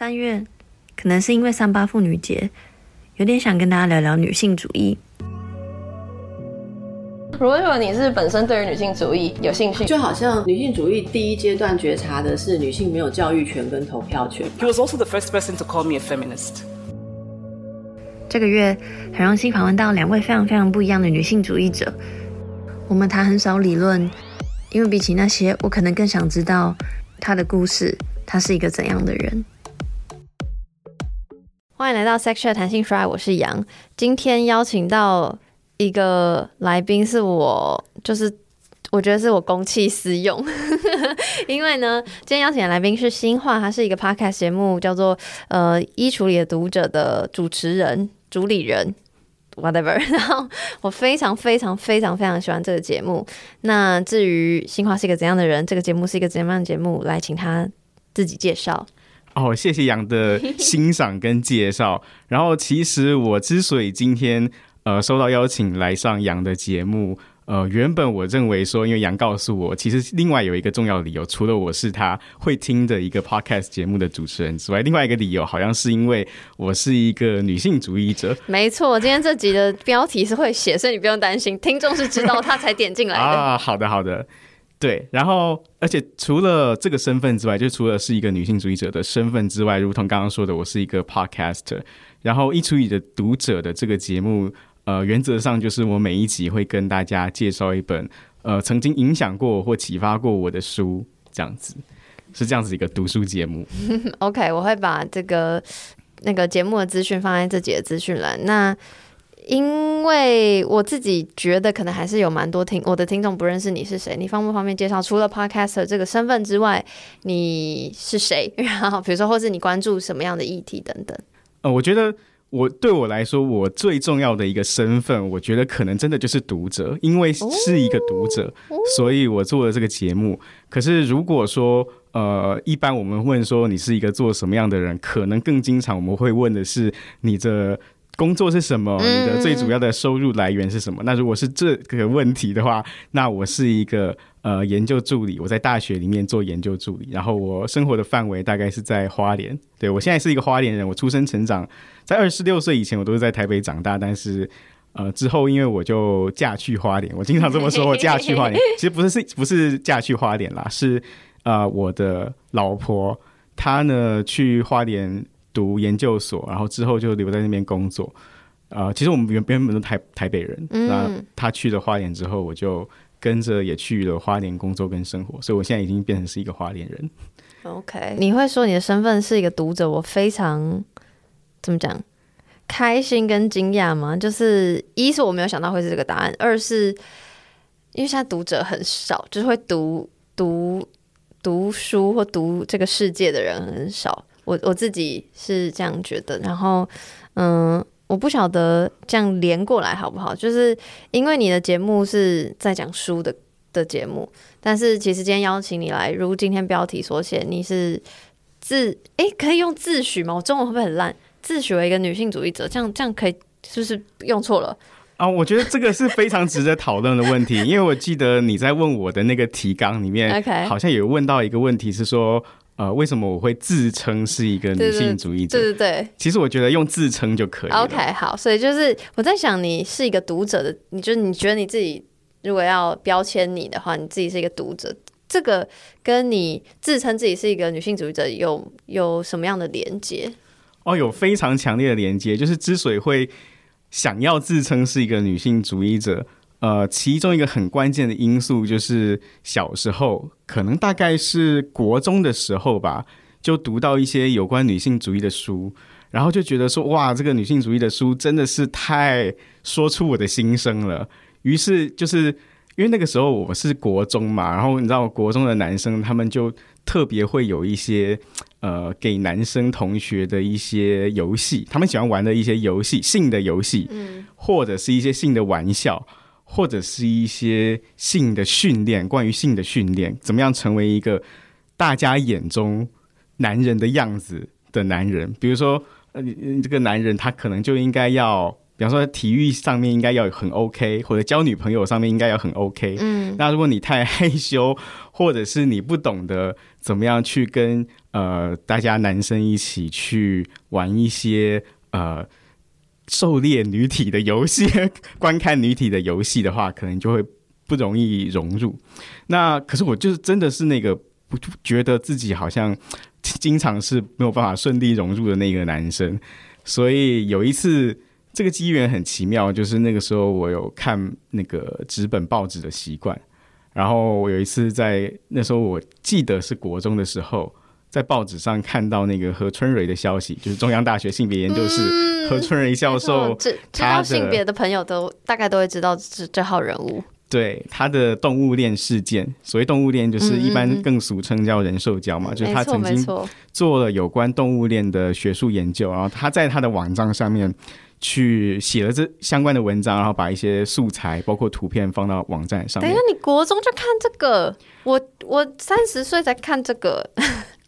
三月，可能是因为三八妇女节，有点想跟大家聊聊女性主义。如果你是本身对于女性主义有兴趣，就好像女性主义第一阶段觉察的是女性没有教育权跟投票权。He was also the first person to call me a feminist. 这个月很荣幸访问到两位非常非常不一样的女性主义者。我们谈很少理论，因为比起那些，我可能更想知道她的故事，她是一个怎样的人。欢迎来到 Sex Chat 谈性说爱，我是杨。今天邀请到一个来宾，是我就是我觉得是我公器私用，因为呢，今天邀请的来宾是新化，他是一个 Podcast 节目，叫做呃衣橱里的读者的主持人。主理人，whatever。然后我非常非常非常非常喜欢这个节目。那至于新化是一个怎样的人，这个节目是一个怎样的节目，来请他自己介绍。哦，谢谢杨的欣赏跟介绍。然后其实我之所以今天呃收到邀请来上杨的节目。呃，原本我认为说，因为杨告诉我，其实另外有一个重要的理由，除了我是他会听的一个 podcast 节目的主持人之外，另外一个理由好像是因为我是一个女性主义者。没错，今天这集的标题是会写，所以你不用担心，听众是知道 他才点进来的啊。好的，好的，对。然后，而且除了这个身份之外，就除了是一个女性主义者的身份之外，如同刚刚说的，我是一个 podcaster。然后，衣橱里的读者的这个节目。呃，原则上就是我每一集会跟大家介绍一本呃曾经影响过或启发过我的书，这样子是这样子一个读书节目。OK，我会把这个那个节目的资讯放在这集的资讯栏。那因为我自己觉得可能还是有蛮多听我的听众不认识你是谁，你方不方便介绍？除了 Podcaster 这个身份之外，你是谁？然后比如说，或是你关注什么样的议题等等。呃，我觉得。我对我来说，我最重要的一个身份，我觉得可能真的就是读者，因为是一个读者，所以我做了这个节目。可是如果说，呃，一般我们问说你是一个做什么样的人，可能更经常我们会问的是你的工作是什么，你的最主要的收入来源是什么？那如果是这个问题的话，那我是一个。呃，研究助理，我在大学里面做研究助理，然后我生活的范围大概是在花莲。对，我现在是一个花莲人，我出生成长在二十六岁以前，我都是在台北长大，但是呃之后因为我就嫁去花莲，我经常这么说，我嫁去花莲，其实不是是不是嫁去花莲啦，是呃我的老婆她呢去花莲读研究所，然后之后就留在那边工作。呃，其实我们原原本都台台北人，那他去了花莲之后，我就。跟着也去了花莲工作跟生活，所以我现在已经变成是一个花莲人。OK，你会说你的身份是一个读者，我非常怎么讲开心跟惊讶吗？就是一是我没有想到会是这个答案，二是因为现在读者很少，就是会读读读书或读这个世界的人很少。我我自己是这样觉得，然后嗯。我不晓得这样连过来好不好？就是因为你的节目是在讲书的的节目，但是其实今天邀请你来，如今天标题所写，你是自哎、欸、可以用自诩吗？我中文会不会很烂？自诩为一个女性主义者，这样这样可以是不是用错了啊？我觉得这个是非常值得讨论的问题，因为我记得你在问我的那个提纲里面，好像有问到一个问题是说。呃，为什么我会自称是一个女性主义者？对对对，其实我觉得用自称就可以了。OK，好，所以就是我在想，你是一个读者的，你就你觉得你自己如果要标签你的话，你自己是一个读者，这个跟你自称自己是一个女性主义者有有什么样的连接？哦，有非常强烈的连接，就是之所以会想要自称是一个女性主义者。呃，其中一个很关键的因素就是小时候，可能大概是国中的时候吧，就读到一些有关女性主义的书，然后就觉得说，哇，这个女性主义的书真的是太说出我的心声了。于是就是因为那个时候我是国中嘛，然后你知道，国中的男生他们就特别会有一些呃给男生同学的一些游戏，他们喜欢玩的一些游戏，性的游戏，嗯，或者是一些性的玩笑。或者是一些性的训练，关于性的训练，怎么样成为一个大家眼中男人的样子的男人？比如说，呃，这个男人他可能就应该要，比方说体育上面应该要很 OK，或者交女朋友上面应该要很 OK。嗯，那如果你太害羞，或者是你不懂得怎么样去跟呃大家男生一起去玩一些呃狩猎女体的游戏，观看女体的游戏的话，可能就会不容易融入。那可是我就是真的是那个不觉得自己好像经常是没有办法顺利融入的那个男生，所以有一次。这个机缘很奇妙，就是那个时候我有看那个纸本报纸的习惯，然后我有一次在那时候我记得是国中的时候，在报纸上看到那个何春蕊的消息，就是中央大学性别研究室、嗯、何春蕊教授，知知道性别的朋友都大概都会知道这这号人物，对他的动物链事件，所谓动物链就是一般更俗称叫人兽交嘛，嗯、就是他曾经做了有关动物链的学术研究，然后他在他的网站上面。去写了这相关的文章，然后把一些素材，包括图片放到网站上面。等一下，你国中就看这个？我我三十岁才看这个。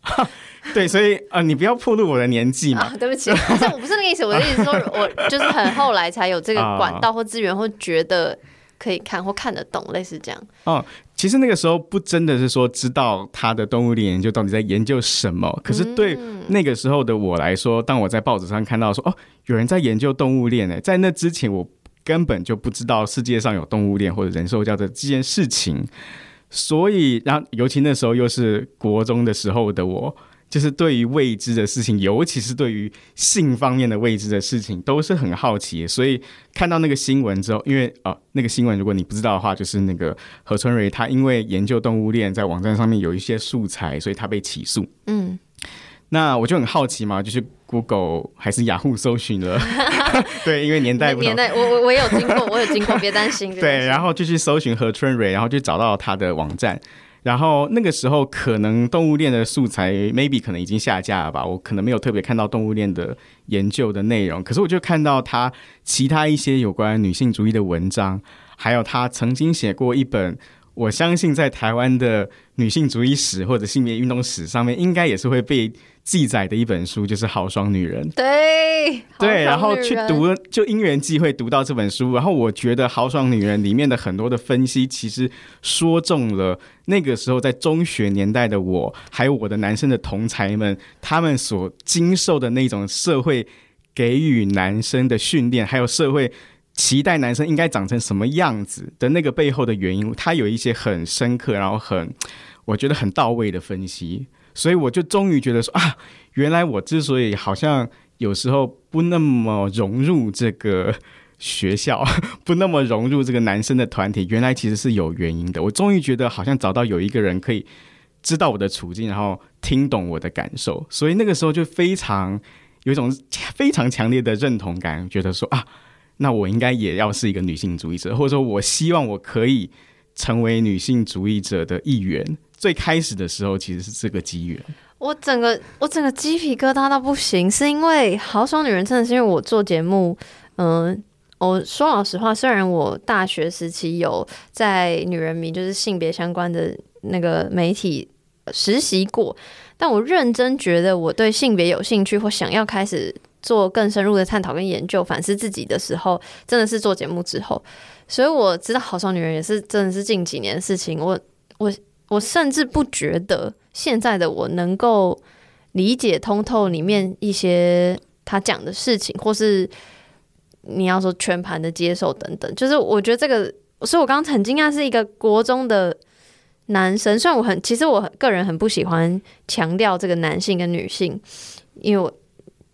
对，所以啊、呃，你不要暴露我的年纪嘛。啊、对不起，但是，我不是那个意思。我的意思是说，我就是很后来才有这个管道或资源，或觉得可以看或看得懂，类似这样。哦。其实那个时候不真的是说知道他的动物链研究到底在研究什么，可是对那个时候的我来说，当我在报纸上看到说哦，有人在研究动物链，诶，在那之前我根本就不知道世界上有动物链或者人兽交的这件事情，所以，然后尤其那时候又是国中的时候的我。就是对于未知的事情，尤其是对于性方面的未知的事情，都是很好奇。所以看到那个新闻之后，因为啊、哦，那个新闻如果你不知道的话，就是那个何春蕊他因为研究动物链，在网站上面有一些素材，所以他被起诉。嗯，那我就很好奇嘛，就是 Google 还是雅虎搜寻了，对，因为年代不同，年代我我我有经过，我有经过，别担心。对，然后就去搜寻何春蕊，然后就找到他的网站。然后那个时候，可能动物链的素材 maybe 可能已经下架了吧，我可能没有特别看到动物链的研究的内容。可是我就看到他其他一些有关女性主义的文章，还有他曾经写过一本，我相信在台湾的女性主义史或者性别运动史上面，应该也是会被。记载的一本书就是《豪爽女人》，对对，然后去读，就因缘际会读到这本书，然后我觉得《豪爽女人》里面的很多的分析，其实说中了那个时候在中学年代的我，还有我的男生的同才们，他们所经受的那种社会给予男生的训练，还有社会期待男生应该长成什么样子的那个背后的原因，他有一些很深刻，然后很我觉得很到位的分析。所以我就终于觉得说啊，原来我之所以好像有时候不那么融入这个学校，不那么融入这个男生的团体，原来其实是有原因的。我终于觉得好像找到有一个人可以知道我的处境，然后听懂我的感受。所以那个时候就非常有一种 非常强烈的认同感，觉得说啊，那我应该也要是一个女性主义者，或者说我希望我可以成为女性主义者的一员。最开始的时候其实是这个机缘，我整个我整个鸡皮疙瘩到不行，是因为豪爽女人真的是因为我做节目，嗯，我说老实话，虽然我大学时期有在女人迷就是性别相关的那个媒体实习过，但我认真觉得我对性别有兴趣或想要开始做更深入的探讨跟研究，反思自己的时候，真的是做节目之后，所以我知道豪爽女人也是真的是近几年的事情，我我。我甚至不觉得现在的我能够理解通透里面一些他讲的事情，或是你要说全盘的接受等等。就是我觉得这个，所以我刚刚很惊讶，是一个国中的男生。虽然我很，其实我个人很不喜欢强调这个男性跟女性，因为我。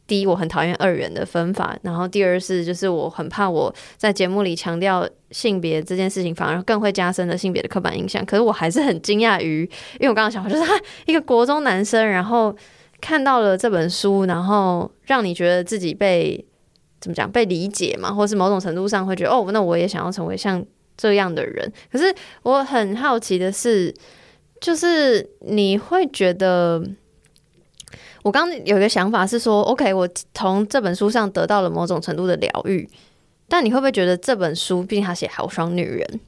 第一，我很讨厌二元的分法，然后第二是，就是我很怕我在节目里强调性别这件事情，反而更会加深了性别的刻板印象。可是我还是很惊讶于，因为我刚刚想法就是他一个国中男生，然后看到了这本书，然后让你觉得自己被怎么讲被理解嘛，或是某种程度上会觉得哦，那我也想要成为像这样的人。可是我很好奇的是，就是你会觉得。我刚刚有一个想法是说，OK，我从这本书上得到了某种程度的疗愈，但你会不会觉得这本书，毕竟他写豪爽女人，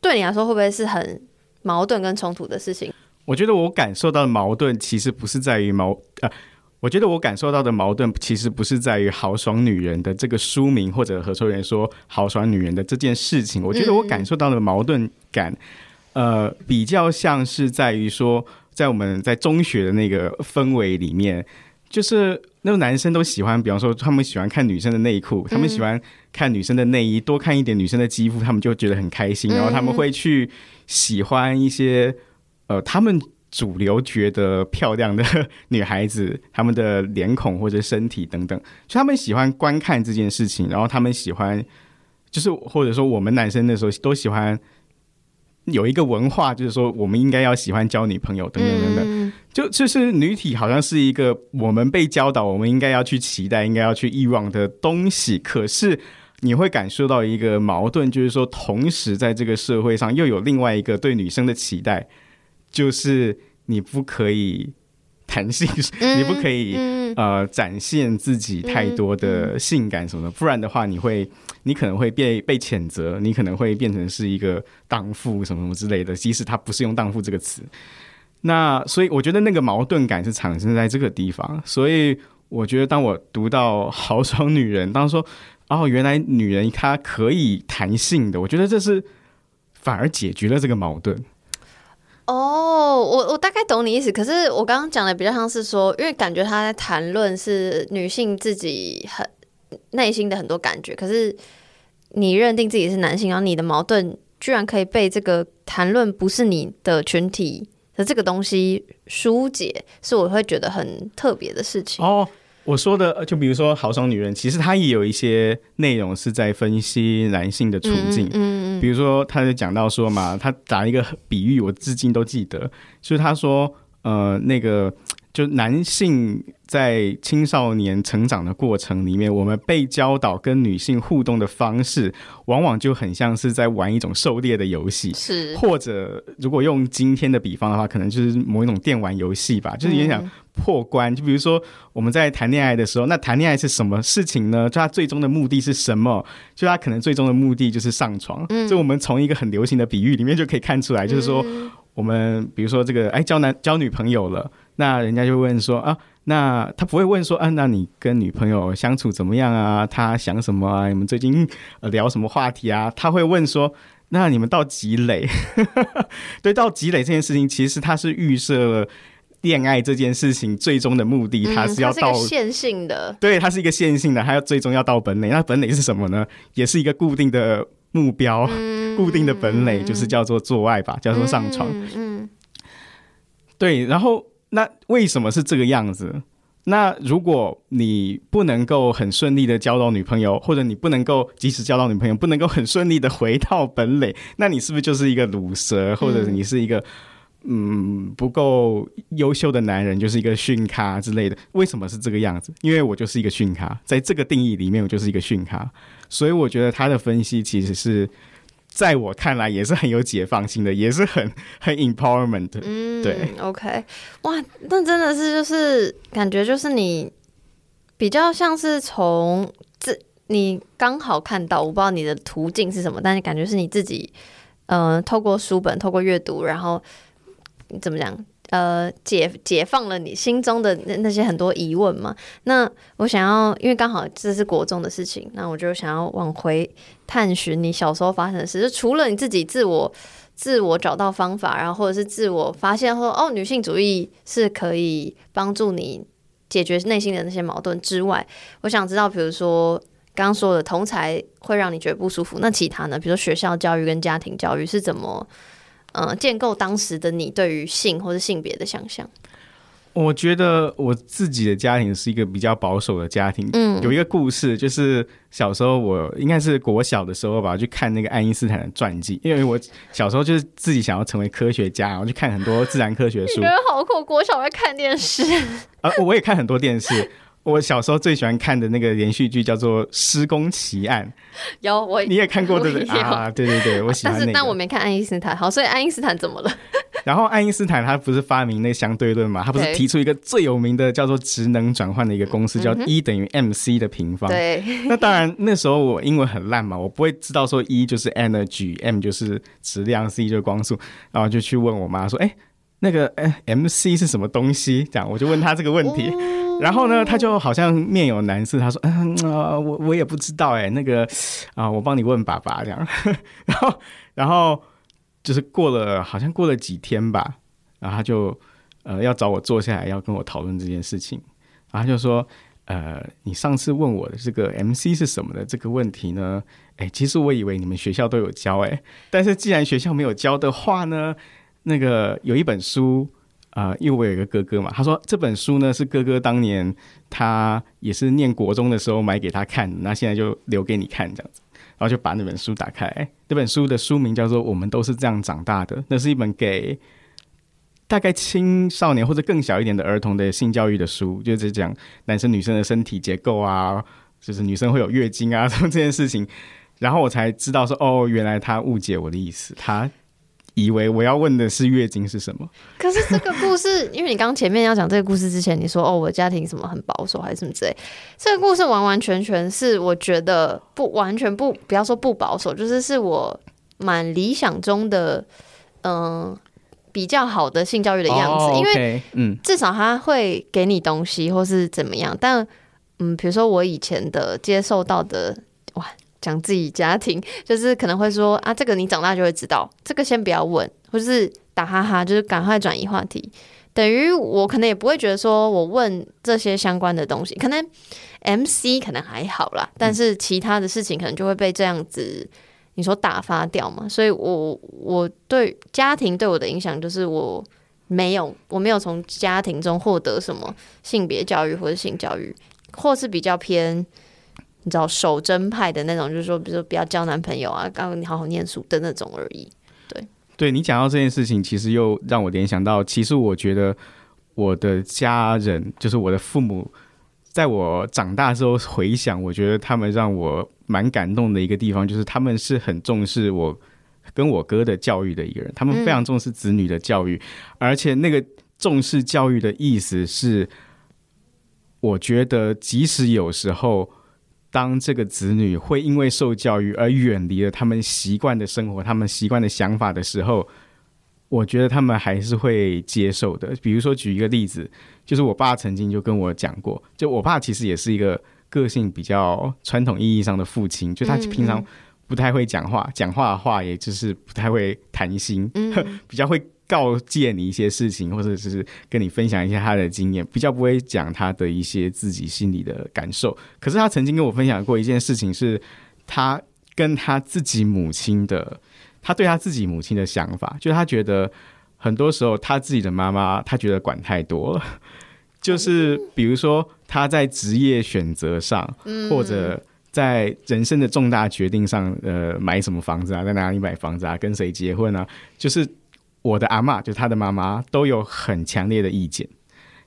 对你来说会不会是很矛盾跟冲突的事情？我觉得我感受到的矛盾其实不是在于矛，呃，我觉得我感受到的矛盾其实不是在于豪爽女人的这个书名，或者何秋元说豪爽女人的这件事情。我觉得我感受到的矛盾感，呃，比较像是在于说。在我们在中学的那个氛围里面，就是那种男生都喜欢，比方说他们喜欢看女生的内裤，他们喜欢看女生的内衣，多看一点女生的肌肤，他们就觉得很开心，然后他们会去喜欢一些呃他们。主流觉得漂亮的女孩子，她们的脸孔或者身体等等，就他们喜欢观看这件事情，然后他们喜欢，就是或者说我们男生那时候都喜欢有一个文化，就是说我们应该要喜欢交女朋友等等等等，就就是女体好像是一个我们被教导我们应该要去期待、应该要去欲望的东西，可是你会感受到一个矛盾，就是说同时在这个社会上又有另外一个对女生的期待。就是你不可以弹性，嗯、你不可以、嗯、呃展现自己太多的性感什么的，嗯、不然的话，你会你可能会被被谴责，你可能会变成是一个荡妇什么什么之类的。即使他不是用荡妇这个词，那所以我觉得那个矛盾感是产生在这个地方。所以我觉得当我读到《豪爽女人》，当说哦，原来女人她可以弹性的，我觉得这是反而解决了这个矛盾。哦，我我大概懂你意思，可是我刚刚讲的比较像是说，因为感觉他在谈论是女性自己很内心的很多感觉，可是你认定自己是男性，然后你的矛盾居然可以被这个谈论不是你的群体的这个东西疏解，是我会觉得很特别的事情。哦，我说的就比如说《豪爽女人》，其实她也有一些内容是在分析男性的处境。嗯。嗯比如说，他就讲到说嘛，他打一个比喻，我至今都记得，就是他说，呃，那个就男性在青少年成长的过程里面，我们被教导跟女性互动的方式，往往就很像是在玩一种狩猎的游戏，是，或者如果用今天的比方的话，可能就是某一种电玩游戏吧，就是也想破关。就比如说我们在谈恋爱的时候，那谈恋爱是什么事情呢？就他最终的目的是什么？就他可能最终的目的就是上床。嗯，就我们从一个很流行的比喻里面就可以看出来，就是说我们比如说这个哎交男交女朋友了。那人家就问说啊，那他不会问说啊，那你跟女朋友相处怎么样啊？他想什么啊？你们最近聊什么话题啊？他会问说，那你们到几垒？对，到积累这件事情，其实他是预设了恋爱这件事情最终的目的，他是要到线性的，对，它是一个线性的，他要最终要到本垒。那本垒是什么呢？也是一个固定的目标，嗯、固定的本垒就是叫做做爱吧，叫做上床。嗯，嗯对，然后。那为什么是这个样子？那如果你不能够很顺利的交到女朋友，或者你不能够及时交到女朋友，不能够很顺利的回到本垒，那你是不是就是一个卤蛇，或者你是一个嗯不够优秀的男人，就是一个逊咖之类的？为什么是这个样子？因为我就是一个逊咖，在这个定义里面，我就是一个逊咖，所以我觉得他的分析其实是。在我看来也是很有解放性的，也是很 很 empowerment。嗯，对，OK，哇，那真的是就是感觉就是你比较像是从这你刚好看到，我不知道你的途径是什么，但是感觉是你自己，嗯、透过书本，透过阅读，然后怎么讲？呃，解解放了你心中的那那些很多疑问嘛？那我想要，因为刚好这是国中的事情，那我就想要往回探寻你小时候发生的事。就除了你自己自我自我找到方法，然后或者是自我发现说，哦，女性主义是可以帮助你解决内心的那些矛盾之外，我想知道，比如说刚刚说的同才会让你觉得不舒服，那其他呢？比如说学校教育跟家庭教育是怎么？嗯，建构当时的你对于性或者性别的想象。我觉得我自己的家庭是一个比较保守的家庭。嗯，有一个故事，就是小时候我应该是国小的时候吧，去看那个爱因斯坦的传记。因为我小时候就是自己想要成为科学家，然后去看很多自然科学书。你觉得好酷？国小会看电视啊？我也看很多电视。我小时候最喜欢看的那个连续剧叫做《施工奇案》，有我你也看过对不对啊？对对对，我喜欢那个。但是但我没看爱因斯坦，好，所以爱因斯坦怎么了？然后爱因斯坦他不是发明那个相对论嘛？他不是提出一个最有名的叫做质能转换的一个公式，叫 E 等于 mc 的平方。对。那当然那时候我英文很烂嘛，我不会知道说 E 就是 energy，m 就是质量，c 就是光速，然后就去问我妈说：“哎，那个哎 mc 是什么东西？”这样我就问他这个问题。哦然后呢，他就好像面有难色，他说：“嗯啊，我我也不知道哎，那个啊，我帮你问爸爸这样。”然后，然后就是过了，好像过了几天吧，然后他就呃要找我坐下来要跟我讨论这件事情，然后他就说。呃，你上次问我的这个 MC 是什么的这个问题呢？哎，其实我以为你们学校都有教，哎，但是既然学校没有教的话呢，那个有一本书啊，因为我有一个哥哥嘛，他说这本书呢是哥哥当年他也是念国中的时候买给他看，那现在就留给你看这样子，然后就把那本书打开，这本书的书名叫做《我们都是这样长大的》，那是一本给。大概青少年或者更小一点的儿童的性教育的书，就是讲男生女生的身体结构啊，就是女生会有月经啊这件事情，然后我才知道说，哦，原来他误解我的意思，他以为我要问的是月经是什么。可是这个故事，因为你刚前面要讲这个故事之前，你说哦，我家庭什么很保守还是什么之类，这个故事完完全全是我觉得不完全不不要说不保守，就是是我蛮理想中的，嗯、呃。比较好的性教育的样子，oh, okay, 因为嗯，至少他会给你东西或是怎么样。嗯、但嗯，比如说我以前的接受到的，哇，讲自己家庭，就是可能会说啊，这个你长大就会知道，这个先不要问，或是打哈哈，就是赶快转移话题。等于我可能也不会觉得说我问这些相关的东西，可能 MC 可能还好啦，但是其他的事情可能就会被这样子。你说打发掉嘛？所以我我对家庭对我的影响就是我没有我没有从家庭中获得什么性别教育或者性教育，或是比较偏你知道守贞派的那种，就是说比如说不要交男朋友啊，告诉你好好念书的那种而已。对，对你讲到这件事情，其实又让我联想到，其实我觉得我的家人就是我的父母。在我长大之后回想，我觉得他们让我蛮感动的一个地方，就是他们是很重视我跟我哥的教育的一个人。他们非常重视子女的教育，而且那个重视教育的意思是，我觉得即使有时候，当这个子女会因为受教育而远离了他们习惯的生活、他们习惯的想法的时候。我觉得他们还是会接受的。比如说，举一个例子，就是我爸曾经就跟我讲过，就我爸其实也是一个个性比较传统意义上的父亲，就他平常不太会讲话，讲话的话也就是不太会谈心，比较会告诫你一些事情，或者是跟你分享一些他的经验，比较不会讲他的一些自己心里的感受。可是他曾经跟我分享过一件事情，是他跟他自己母亲的。他对他自己母亲的想法，就是他觉得很多时候他自己的妈妈，他觉得管太多了。就是比如说他在职业选择上，或者在人生的重大决定上，呃，买什么房子啊，在哪里买房子啊，跟谁结婚啊，就是我的阿妈，就是他的妈妈，都有很强烈的意见。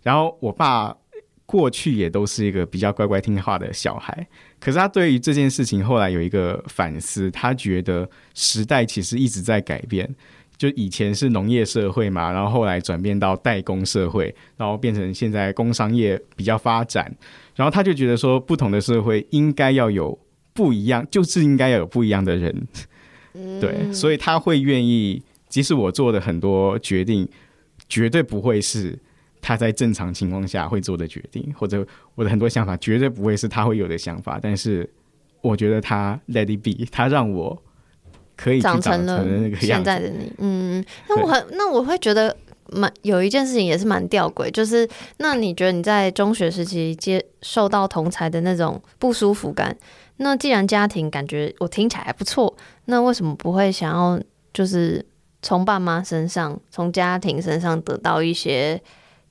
然后我爸。过去也都是一个比较乖乖听话的小孩，可是他对于这件事情后来有一个反思，他觉得时代其实一直在改变，就以前是农业社会嘛，然后后来转变到代工社会，然后变成现在工商业比较发展，然后他就觉得说，不同的社会应该要有不一样，就是应该要有不一样的人，对，所以他会愿意，即使我做的很多决定，绝对不会是。他在正常情况下会做的决定，或者我的很多想法绝对不会是他会有的想法。但是我觉得他 let it be，他让我可以长成了那个现在的你。嗯，那我很那我会觉得蛮有一件事情也是蛮吊诡，就是那你觉得你在中学时期接受到同才的那种不舒服感，那既然家庭感觉我听起来还不错，那为什么不会想要就是从爸妈身上、从家庭身上得到一些？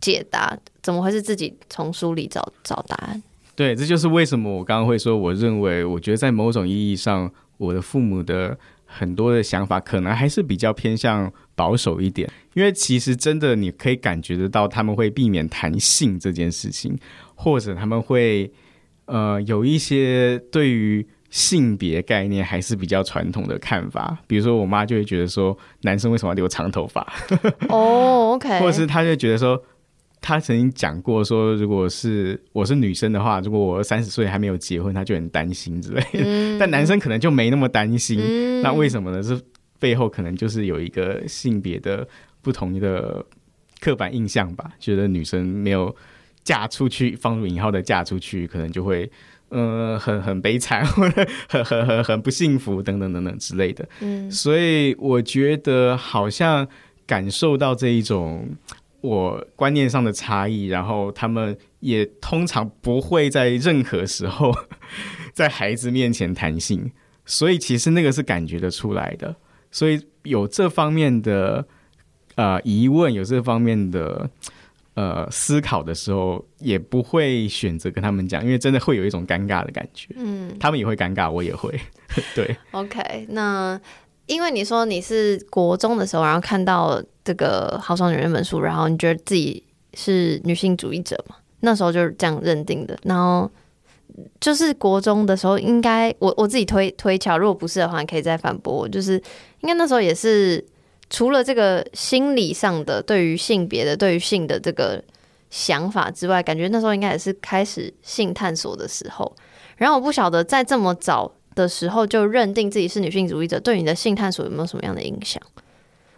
解答怎么会是自己从书里找找答案？对，这就是为什么我刚刚会说，我认为，我觉得在某种意义上，我的父母的很多的想法可能还是比较偏向保守一点，因为其实真的你可以感觉得到，他们会避免谈性这件事情，或者他们会呃有一些对于性别概念还是比较传统的看法，比如说我妈就会觉得说，男生为什么要留长头发？哦、oh，OK，或者是她就觉得说。她曾经讲过说，如果是我是女生的话，如果我三十岁还没有结婚，她就很担心之类的。嗯、但男生可能就没那么担心。嗯、那为什么呢？这背后可能就是有一个性别的不同的刻板印象吧。觉得女生没有嫁出去，放入引号的嫁出去，可能就会呃很很悲惨，或者很很很很不幸福等等等等之类的。嗯，所以我觉得好像感受到这一种。我观念上的差异，然后他们也通常不会在任何时候 在孩子面前谈性，所以其实那个是感觉得出来的。所以有这方面的呃疑问，有这方面的呃思考的时候，也不会选择跟他们讲，因为真的会有一种尴尬的感觉。嗯，他们也会尴尬，我也会。对，OK，那。因为你说你是国中的时候，然后看到这个《豪爽女人》本书，然后你觉得自己是女性主义者嘛？那时候就是这样认定的。然后就是国中的时候应，应该我我自己推推敲，如果不是的话，你可以再反驳我。就是应该那时候也是除了这个心理上的对于性别的、对于性的这个想法之外，感觉那时候应该也是开始性探索的时候。然后我不晓得在这么早。的时候就认定自己是女性主义者，对你的性探索有没有什么样的影响？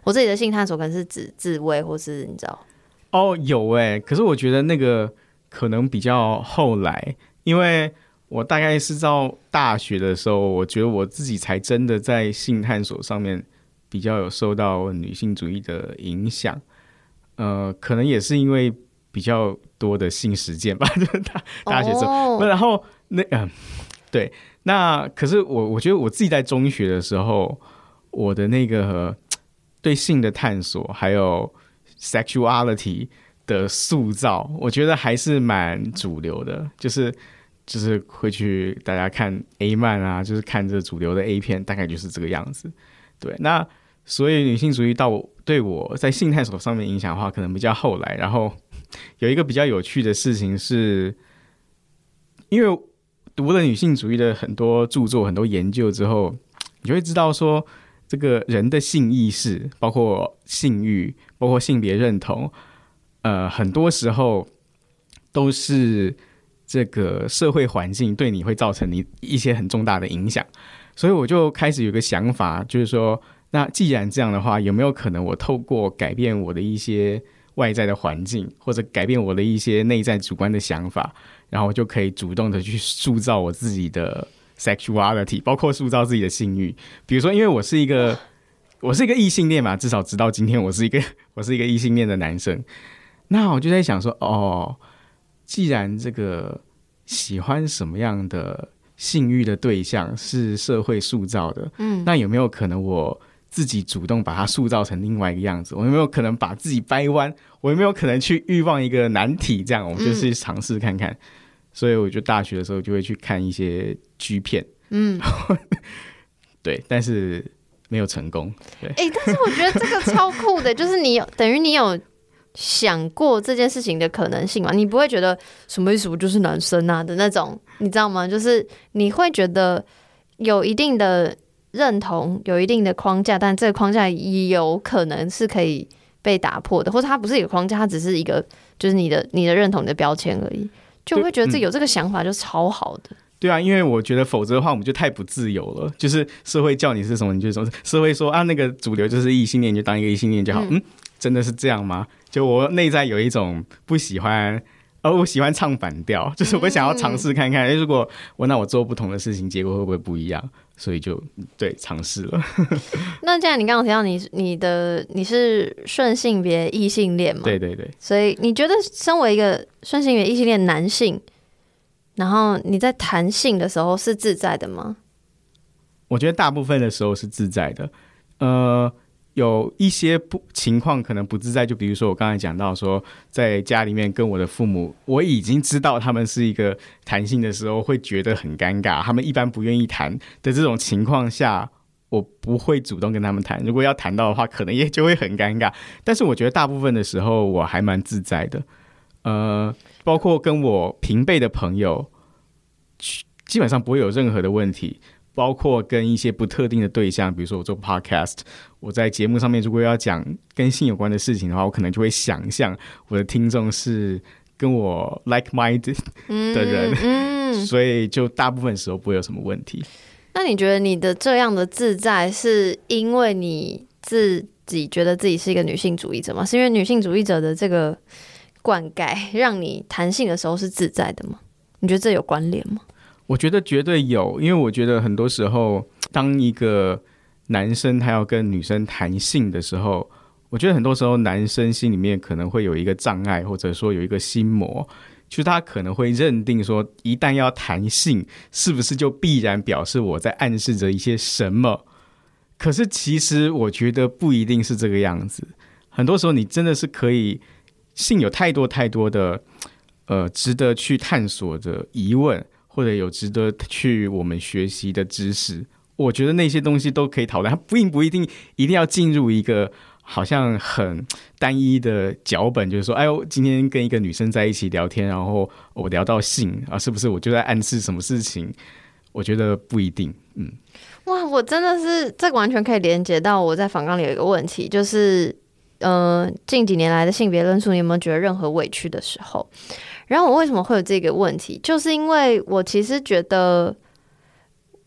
我自己的性探索可能是指自慰，或是你知道？哦，有哎，可是我觉得那个可能比较后来，因为我大概是到大学的时候，我觉得我自己才真的在性探索上面比较有受到女性主义的影响。呃，可能也是因为比较多的性实践吧，就是大大学时候，哦、然后那嗯、呃，对。那可是我，我觉得我自己在中学的时候，我的那个对性的探索，还有 sexuality 的塑造，我觉得还是蛮主流的，就是就是会去大家看 A 漫啊，就是看这主流的 A 片，大概就是这个样子。对，那所以女性主义到我对我在性探索上面影响的话，可能比较后来。然后有一个比较有趣的事情是，因为。读了女性主义的很多著作、很多研究之后，你就会知道说，这个人的性意识，包括性欲，包括性别认同，呃，很多时候都是这个社会环境对你会造成你一些很重大的影响。所以我就开始有个想法，就是说，那既然这样的话，有没有可能我透过改变我的一些外在的环境，或者改变我的一些内在主观的想法？然后我就可以主动的去塑造我自己的 sexuality，包括塑造自己的性欲。比如说，因为我是一个我是一个异性恋嘛，至少直到今天，我是一个我是一个异性恋的男生。那我就在想说，哦，既然这个喜欢什么样的性欲的对象是社会塑造的，嗯，那有没有可能我自己主动把它塑造成另外一个样子？我有没有可能把自己掰弯？我有没有可能去欲望一个难题？这样，我们就是尝试看看。所以我就大学的时候就会去看一些 G 片，嗯，对，但是没有成功。对，哎、欸，但是我觉得这个超酷的，就是你有等于你有想过这件事情的可能性嘛？你不会觉得什么意思？我就是男生啊的那种，你知道吗？就是你会觉得有一定的认同，有一定的框架，但这个框架也有可能是可以被打破的，或者它不是一个框架，它只是一个就是你的你的认同你的标签而已。就会觉得自己有这个想法就超好的。对啊，因为我觉得否则的话，我们就太不自由了。就是社会叫你是什么，你就什么；社会说啊，那个主流就是异性恋，你就当一个异性恋就好。嗯，嗯，真的是这样吗？就我内在有一种不喜欢，哦，我喜欢唱反调，就是我想要尝试看看，如果我那我做不同的事情，结果会不会不一样？所以就对尝试了。那既然你刚刚提到你你的你是顺性别异性恋嘛？对对对。所以你觉得身为一个顺性别异性恋男性，然后你在谈性的时候是自在的吗？我觉得大部分的时候是自在的。呃。有一些不情况可能不自在，就比如说我刚才讲到说，在家里面跟我的父母，我已经知道他们是一个谈性的时候会觉得很尴尬，他们一般不愿意谈的这种情况下，我不会主动跟他们谈。如果要谈到的话，可能也就会很尴尬。但是我觉得大部分的时候我还蛮自在的，呃，包括跟我平辈的朋友，基本上不会有任何的问题。包括跟一些不特定的对象，比如说我做 podcast，我在节目上面如果要讲跟性有关的事情的话，我可能就会想象我的听众是跟我 like-minded 的人，嗯嗯、所以就大部分时候不会有什么问题。那你觉得你的这样的自在，是因为你自己觉得自己是一个女性主义者吗？是因为女性主义者的这个灌溉，让你谈性的时候是自在的吗？你觉得这有关联吗？我觉得绝对有，因为我觉得很多时候，当一个男生他要跟女生谈性的时候，我觉得很多时候男生心里面可能会有一个障碍，或者说有一个心魔，就是他可能会认定说，一旦要谈性，是不是就必然表示我在暗示着一些什么？可是其实我觉得不一定是这个样子。很多时候你真的是可以，性有太多太多的呃值得去探索的疑问，或者有值得去我们学习的知识。我觉得那些东西都可以讨论，它并不一定一定要进入一个好像很单一的脚本，就是说，哎呦，今天跟一个女生在一起聊天，然后我聊到性啊，是不是我就在暗示什么事情？我觉得不一定。嗯，哇，我真的是这个完全可以连接到我在访纲里有一个问题，就是，呃，近几年来的性别论述，你有没有觉得任何委屈的时候？然后我为什么会有这个问题？就是因为我其实觉得。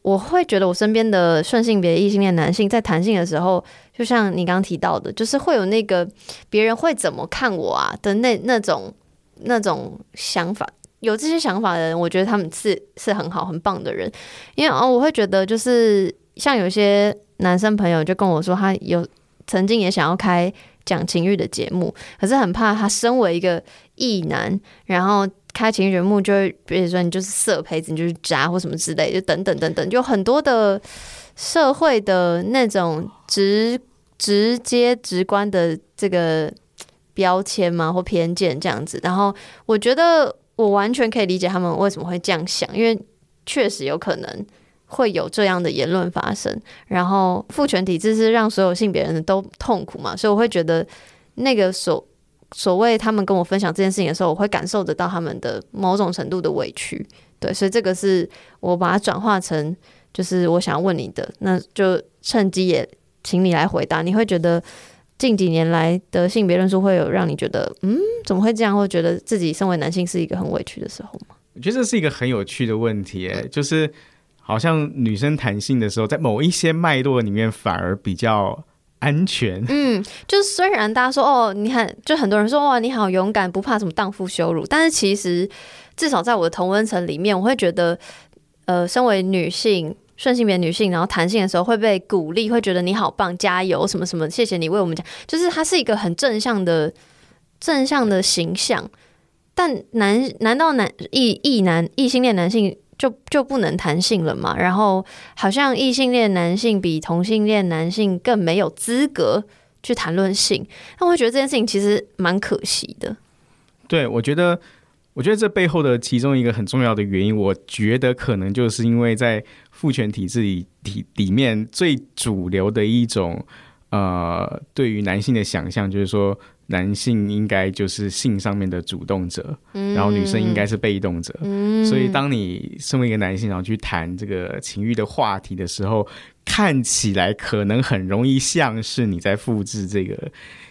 我会觉得我身边的顺性别异性恋男性在谈性的时候，就像你刚刚提到的，就是会有那个别人会怎么看我啊的那那种那种想法。有这些想法的人，我觉得他们是是很好很棒的人。因为哦，我会觉得就是像有些男生朋友就跟我说，他有曾经也想要开讲情欲的节目，可是很怕他身为一个异男，然后。开情欲节目就会，比如说你就是色胚子，你就是渣或什么之类，就等等等等，就很多的社会的那种直直接直观的这个标签嘛或偏见这样子。然后我觉得我完全可以理解他们为什么会这样想，因为确实有可能会有这样的言论发生。然后父权体制是让所有性别人都痛苦嘛，所以我会觉得那个所。所谓他们跟我分享这件事情的时候，我会感受得到他们的某种程度的委屈，对，所以这个是我把它转化成就是我想要问你的，那就趁机也请你来回答。你会觉得近几年来的性别论述会有让你觉得嗯，怎么会这样，会觉得自己身为男性是一个很委屈的时候吗？我觉得这是一个很有趣的问题，哎，就是好像女生谈性的时候，在某一些脉络里面反而比较。安全，嗯，就是虽然大家说哦，你看，就很多人说哇，你好勇敢，不怕什么荡妇羞辱，但是其实至少在我的同温层里面，我会觉得，呃，身为女性，顺性别女性，然后谈性的时候会被鼓励，会觉得你好棒，加油，什么什么，谢谢你为我们讲，就是它是一个很正向的正向的形象。但男，难道男异异男异性恋男性？就就不能谈性了嘛？然后好像异性恋男性比同性恋男性更没有资格去谈论性，那我会觉得这件事情其实蛮可惜的。对，我觉得，我觉得这背后的其中一个很重要的原因，我觉得可能就是因为在父权体制里体里面最主流的一种呃，对于男性的想象，就是说。男性应该就是性上面的主动者，嗯、然后女生应该是被动者。嗯、所以，当你身为一个男性，然后去谈这个情欲的话题的时候，看起来可能很容易像是你在复制这个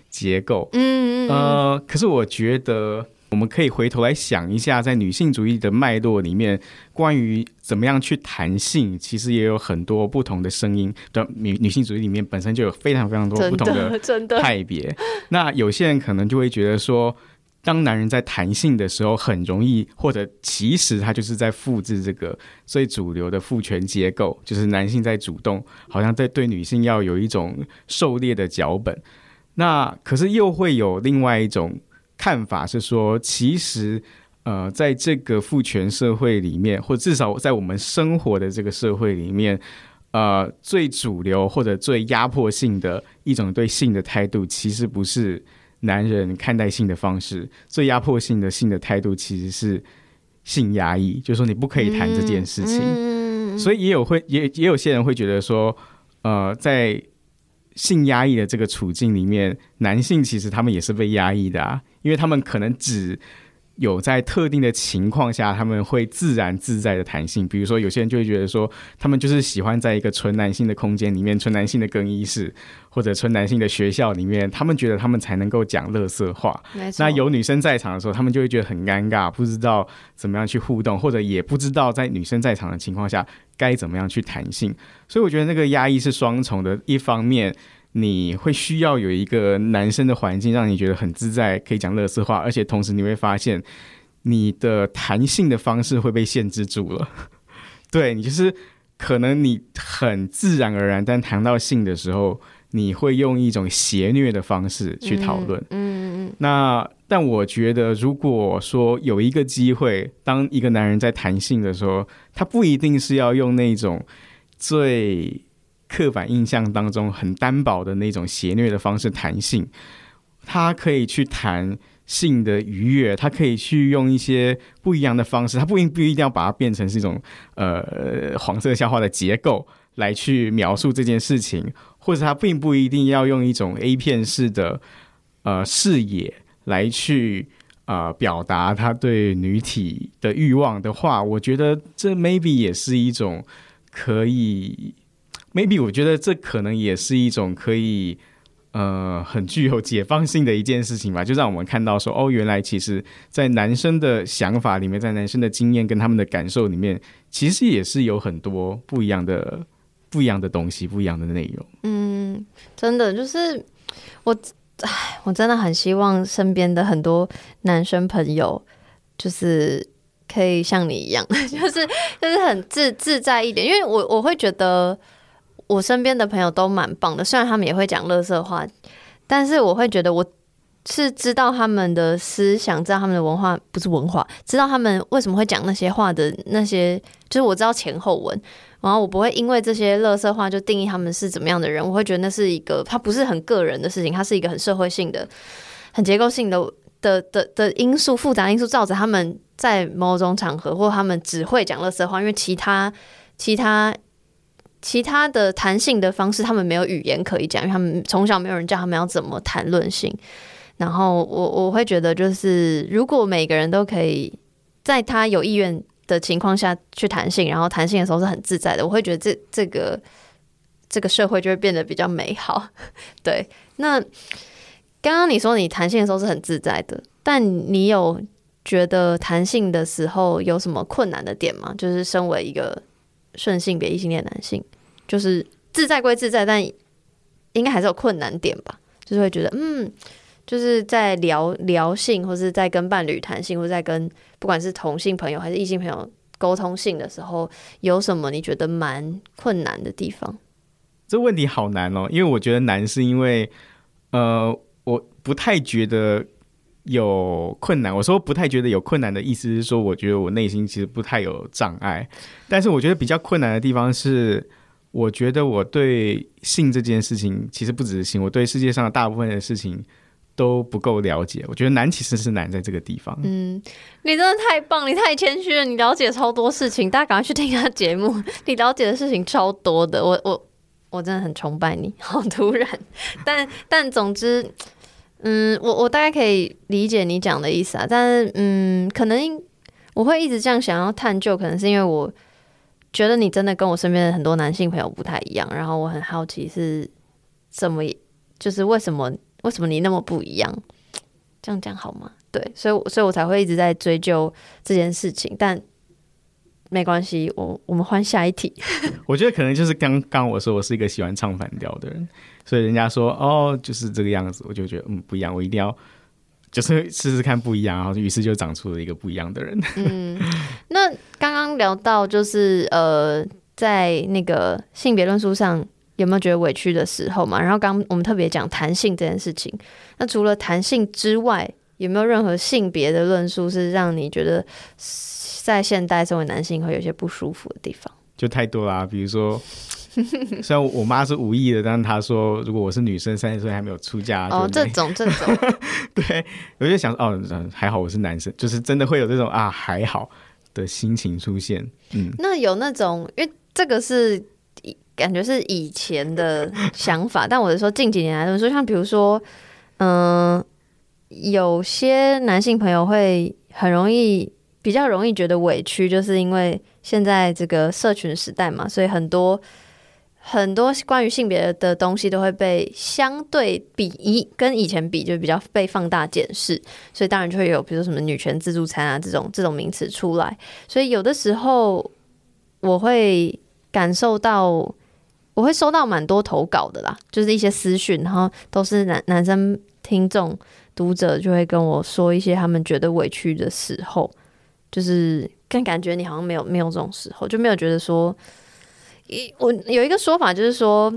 结构。嗯呃，可是我觉得。我们可以回头来想一下，在女性主义的脉络里面，关于怎么样去谈性，其实也有很多不同的声音。的女女性主义里面本身就有非常非常多不同的派别。那有些人可能就会觉得说，当男人在谈性的时候，很容易，或者其实他就是在复制这个最主流的父权结构，就是男性在主动，好像在对女性要有一种狩猎的脚本。那可是又会有另外一种。看法是说，其实，呃，在这个父权社会里面，或至少在我们生活的这个社会里面，呃，最主流或者最压迫性的一种对性的态度，其实不是男人看待性的方式。最压迫性的性的态度，其实是性压抑，就是说你不可以谈这件事情。嗯嗯、所以也有会也也有些人会觉得说，呃，在性压抑的这个处境里面，男性其实他们也是被压抑的啊。因为他们可能只有在特定的情况下，他们会自然自在的弹性。比如说，有些人就会觉得说，他们就是喜欢在一个纯男性的空间里面，纯男性的更衣室或者纯男性的学校里面，他们觉得他们才能够讲乐色话。那有女生在场的时候，他们就会觉得很尴尬，不知道怎么样去互动，或者也不知道在女生在场的情况下该怎么样去弹性。所以，我觉得那个压抑是双重的，一方面。你会需要有一个男生的环境，让你觉得很自在，可以讲乐色话，而且同时你会发现，你的谈性的方式会被限制住了。对，你就是可能你很自然而然，但谈到性的时候，你会用一种邪虐的方式去讨论。嗯嗯嗯。那但我觉得，如果说有一个机会，当一个男人在谈性的时候，他不一定是要用那种最刻板印象当中很单薄的那种邪虐的方式谈性，他可以去谈性的愉悦，他可以去用一些不一样的方式，他不一不一定要把它变成是一种呃黄色笑话的结构来去描述这件事情，或者他并不一定要用一种 A 片式的呃视野。来去啊、呃，表达他对女体的欲望的话，我觉得这 maybe 也是一种可以，maybe 我觉得这可能也是一种可以呃很具有解放性的一件事情吧。就让我们看到说，哦，原来其实，在男生的想法里面，在男生的经验跟他们的感受里面，其实也是有很多不一样的、不一样的东西、不一样的内容。嗯，真的就是我。唉，我真的很希望身边的很多男生朋友，就是可以像你一样，就是就是很自自在一点。因为我我会觉得我身边的朋友都蛮棒的，虽然他们也会讲乐色话，但是我会觉得我是知道他们的思想，知道他们的文化，不是文化，知道他们为什么会讲那些话的那些，就是我知道前后文。然后我不会因为这些乐色话就定义他们是怎么样的人，我会觉得那是一个，它不是很个人的事情，它是一个很社会性的、很结构性的的的的因素，复杂因素造成他们在某种场合或他们只会讲乐色话，因为其他其他其他的谈性的方式，他们没有语言可以讲，因为他们从小没有人教他们要怎么谈论性。然后我我会觉得，就是如果每个人都可以在他有意愿的情况下去谈性，然后谈性的时候是很自在的，我会觉得这这个这个社会就会变得比较美好。对，那刚刚你说你谈性的时候是很自在的，但你有觉得谈性的时候有什么困难的点吗？就是身为一个顺性别异性恋男性，就是自在归自在，但应该还是有困难点吧？就是会觉得嗯。就是在聊聊性，或是在跟伴侣谈性，或者在跟不管是同性朋友还是异性朋友沟通性的时候，有什么你觉得蛮困难的地方？这问题好难哦，因为我觉得难是因为，呃，我不太觉得有困难。我说不太觉得有困难的意思是说，我觉得我内心其实不太有障碍。但是我觉得比较困难的地方是，我觉得我对性这件事情，其实不只是性，我对世界上的大部分的事情。都不够了解，我觉得难其实是难在这个地方。嗯，你真的太棒，你太谦虚了，你了解超多事情，大家赶快去听他节目，你了解的事情超多的。我我我真的很崇拜你，好突然。但但总之，嗯，我我大概可以理解你讲的意思啊。但是嗯，可能我会一直这样想要探究，可能是因为我觉得你真的跟我身边的很多男性朋友不太一样，然后我很好奇是怎么，就是为什么。为什么你那么不一样？这样讲好吗？对，所以，所以我才会一直在追究这件事情。但没关系，我我们换下一题。我觉得可能就是刚刚我说我是一个喜欢唱反调的人，所以人家说哦，就是这个样子，我就觉得嗯不一样，我一定要就是试试看不一样，然后于是就长出了一个不一样的人。嗯，那刚刚聊到就是呃，在那个性别论述上。有没有觉得委屈的时候嘛？然后刚我们特别讲弹性这件事情，那除了弹性之外，有没有任何性别的论述是让你觉得在现代身为男性会有些不舒服的地方？就太多啦，比如说，虽然我妈是无意的，但是她说如果我是女生，三十岁还没有出嫁，哦，这种这种，对，我就想哦，还好我是男生，就是真的会有这种啊还好的心情出现。嗯，那有那种，因为这个是。感觉是以前的想法，但我是说近几年来的说，像比如说，嗯、呃，有些男性朋友会很容易比较容易觉得委屈，就是因为现在这个社群时代嘛，所以很多很多关于性别的东西都会被相对比以跟以前比，就比较被放大检视，所以当然就会有比如说什么女权自助餐啊这种这种名词出来，所以有的时候我会感受到。我会收到蛮多投稿的啦，就是一些私讯，然后都是男男生听众读者就会跟我说一些他们觉得委屈的时候，就是更感觉你好像没有没有这种时候，就没有觉得说，一我有一个说法就是说，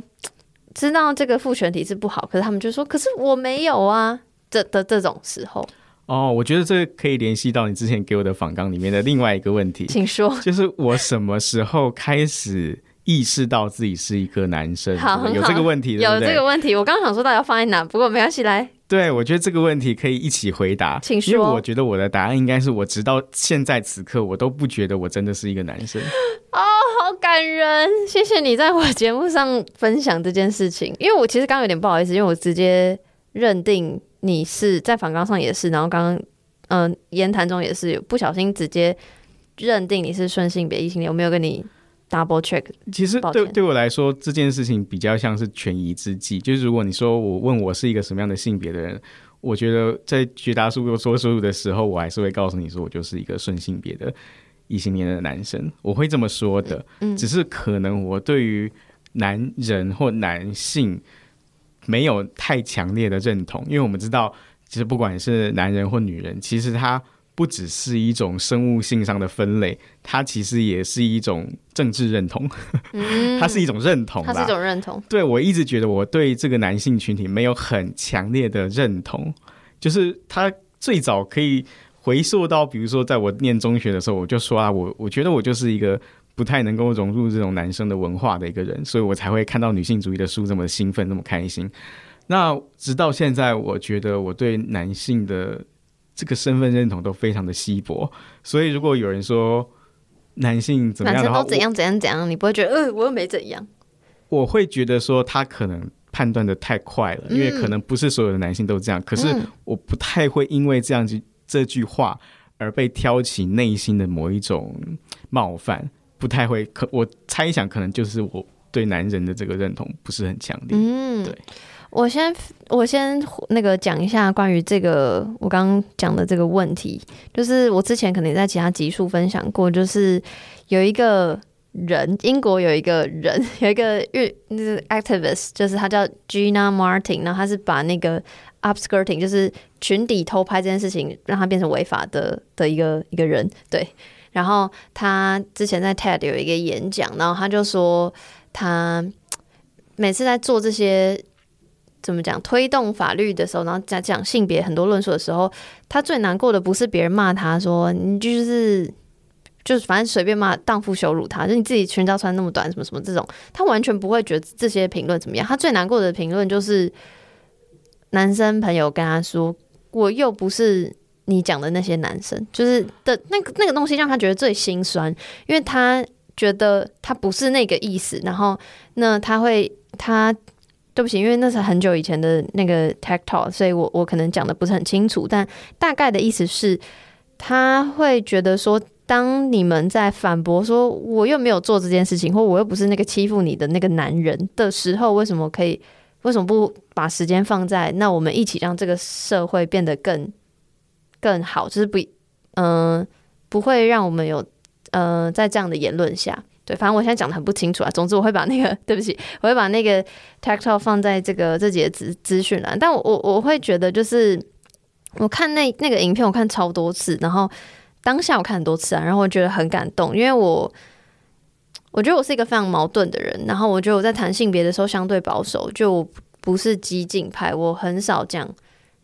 知道这个父权体制不好，可是他们就说，可是我没有啊，这的这种时候。哦，我觉得这可以联系到你之前给我的访纲里面的另外一个问题，请说，就是我什么时候开始意识到自己是一个男生？好，有这个问题，有这个问题，我刚刚想说到底要放在哪，不过没关系，来。对，我觉得这个问题可以一起回答，请说。因为我觉得我的答案应该是我直到现在此刻，我都不觉得我真的是一个男生。哦，好感人，谢谢你在我节目上分享这件事情。因为我其实刚刚有点不好意思，因为我直接认定。你是在访纲上也是，然后刚刚嗯言谈中也是不小心直接认定你是顺性别异性恋，我没有跟你 double check。其实对对我来说，这件事情比较像是权宜之计。就是如果你说我问我是一个什么样的性别的人，我觉得在绝大多数说书的时候，我还是会告诉你说我就是一个顺性别的异性恋的男生，我会这么说的。嗯，只是可能我对于男人或男性。没有太强烈的认同，因为我们知道，其实不管是男人或女人，其实它不只是一种生物性上的分类，它其实也是一种政治认同，嗯、它是一种认同，它是一种认同。对，我一直觉得我对这个男性群体没有很强烈的认同，就是他最早可以回溯到，比如说在我念中学的时候，我就说啊，我我觉得我就是一个。不太能够融入这种男生的文化的一个人，所以我才会看到女性主义的书这么兴奋，那么开心。那直到现在，我觉得我对男性的这个身份认同都非常的稀薄。所以如果有人说男性怎么样都怎样怎样怎样，你不会觉得呃，我又没怎样。我会觉得说他可能判断的太快了，因为可能不是所有的男性都这样。可是我不太会因为这样子这句话而被挑起内心的某一种冒犯。不太会，可我猜想可能就是我对男人的这个认同不是很强烈。嗯，对，我先我先那个讲一下关于这个我刚刚讲的这个问题，就是我之前可能也在其他集数分享过，就是有一个人，英国有一个人，有一个日那个 activist，就是他叫 Gina Martin，然后他是把那个 upskirting，就是裙底偷拍这件事情，让他变成违法的的一个一个人，对。然后他之前在 TED 有一个演讲，然后他就说，他每次在做这些怎么讲推动法律的时候，然后在讲性别很多论述的时候，他最难过的不是别人骂他说你就是就是反正随便骂荡妇羞辱他，就你自己裙子穿那么短什么什么这种，他完全不会觉得这些评论怎么样。他最难过的评论就是男生朋友跟他说，我又不是。你讲的那些男生，就是的那个那个东西，让他觉得最心酸，因为他觉得他不是那个意思。然后，那 他会他对不起，因为那是很久以前的那个 tech talk，所以我我可能讲的不是很清楚。但大概的意思是，他会觉得说，当你们在反驳说我又没有做这件事情，或我又不是那个欺负你的那个男人的时候，为什么可以？为什么不把时间放在那我们一起让这个社会变得更？更好，就是不，嗯、不会让我们有，呃，在这样的言论下，对，反正我现在讲的很不清楚啊。总之，我会把那个，对不起，我会把那个 tech talk 放在这个这节资资讯栏。但我我我会觉得，就是我看那那个影片，我看超多次，然后当下我看很多次啊，然后我觉得很感动，因为我我觉得我是一个非常矛盾的人，然后我觉得我在谈性别的时候相对保守，就我不是激进派，我很少讲。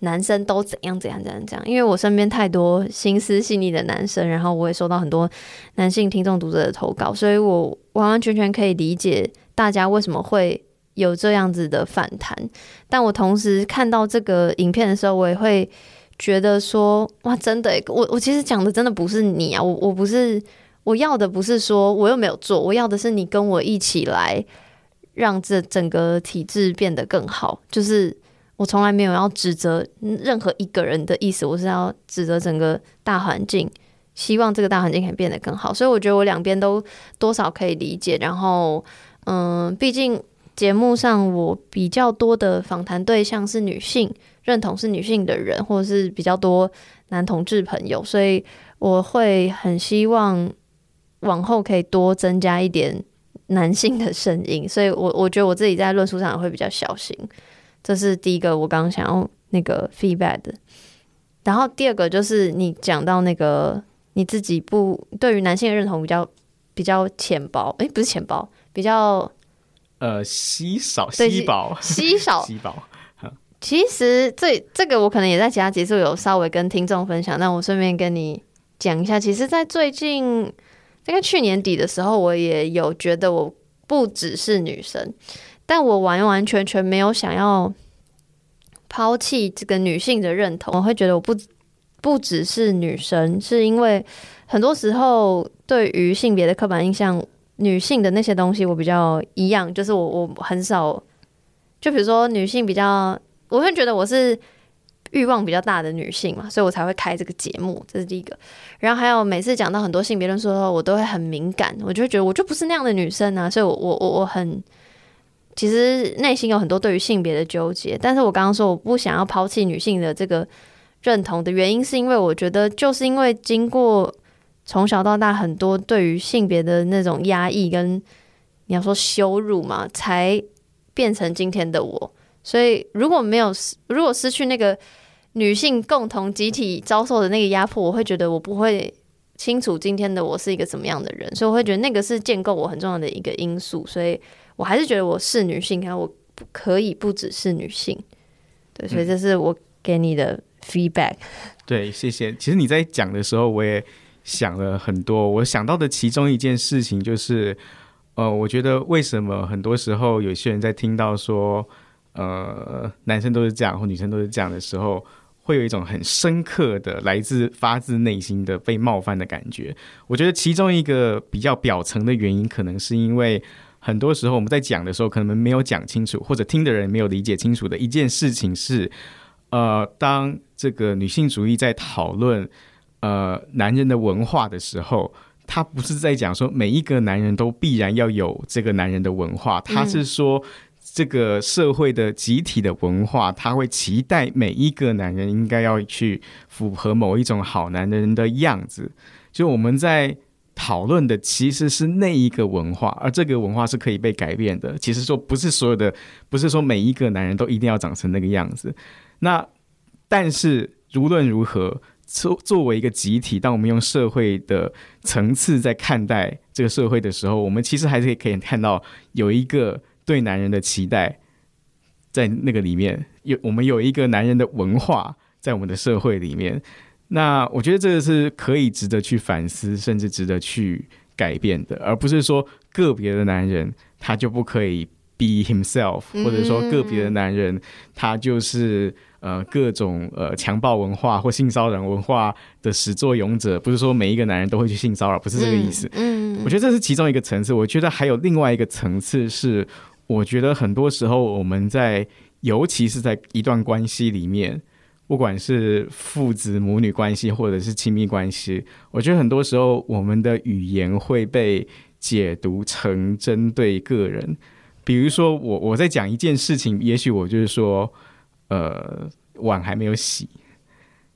男生都怎样怎样怎样怎样，因为我身边太多心思细腻的男生，然后我也收到很多男性听众读者的投稿，所以我完完全全可以理解大家为什么会有这样子的反弹。但我同时看到这个影片的时候，我也会觉得说，哇，真的，我我其实讲的真的不是你啊，我我不是我要的不是说我又没有做，我要的是你跟我一起来让这整个体制变得更好，就是。我从来没有要指责任何一个人的意思，我是要指责整个大环境，希望这个大环境可以变得更好。所以我觉得我两边都多少可以理解。然后，嗯，毕竟节目上我比较多的访谈对象是女性，认同是女性的人，或者是比较多男同志朋友，所以我会很希望往后可以多增加一点男性的声音。所以我我觉得我自己在论述上也会比较小心。这是第一个我刚刚想要那个 feedback 的，然后第二个就是你讲到那个你自己不对于男性的认同比较比较浅薄，诶，不是浅薄，比较呃稀少稀薄稀少 稀薄。其实这这个我可能也在其他集数有稍微跟听众分享，那我顺便跟你讲一下。其实，在最近大概去年底的时候，我也有觉得我不只是女生，但我完完全全没有想要抛弃这个女性的认同。我会觉得我不不只是女生，是因为很多时候对于性别的刻板印象，女性的那些东西我比较一样，就是我我很少，就比如说女性比较。我会觉得我是欲望比较大的女性嘛，所以我才会开这个节目，这是第一个。然后还有每次讲到很多性别论述的时候，我都会很敏感，我就会觉得我就不是那样的女生啊，所以我我我我很其实内心有很多对于性别的纠结。但是我刚刚说我不想要抛弃女性的这个认同的原因，是因为我觉得就是因为经过从小到大很多对于性别的那种压抑跟你要说羞辱嘛，才变成今天的我。所以，如果没有失如果失去那个女性共同集体遭受的那个压迫，我会觉得我不会清楚今天的我是一个什么样的人。所以，我会觉得那个是建构我很重要的一个因素。所以我还是觉得我是女性，看我可以不只是女性。对，所以这是我给你的 feedback。嗯。对，谢谢。其实你在讲的时候，我也想了很多。我想到的其中一件事情就是，呃，我觉得为什么很多时候有些人在听到说。呃，男生都是这样，或女生都是这样的时候，会有一种很深刻的来自发自内心的被冒犯的感觉。我觉得其中一个比较表层的原因，可能是因为很多时候我们在讲的时候，可能没有讲清楚，或者听的人没有理解清楚的一件事情是，呃，当这个女性主义在讨论呃男人的文化的时候，他不是在讲说每一个男人都必然要有这个男人的文化，他是说。这个社会的集体的文化，他会期待每一个男人应该要去符合某一种好男人的样子。就我们在讨论的其实是那一个文化，而这个文化是可以被改变的。其实说不是所有的，不是说每一个男人都一定要长成那个样子。那但是无论如何，作作为一个集体，当我们用社会的层次在看待这个社会的时候，我们其实还是可以看到有一个。对男人的期待，在那个里面有我们有一个男人的文化在我们的社会里面，那我觉得这个是可以值得去反思，甚至值得去改变的，而不是说个别的男人他就不可以 be himself，或者说个别的男人他就是呃各种呃强暴文化或性骚扰文化的始作俑者，不是说每一个男人都会去性骚扰，不是这个意思。嗯，我觉得这是其中一个层次，我觉得还有另外一个层次是。我觉得很多时候，我们在，尤其是在一段关系里面，不管是父子母女关系，或者是亲密关系，我觉得很多时候我们的语言会被解读成针对个人。比如说，我我在讲一件事情，也许我就是说，呃，碗还没有洗，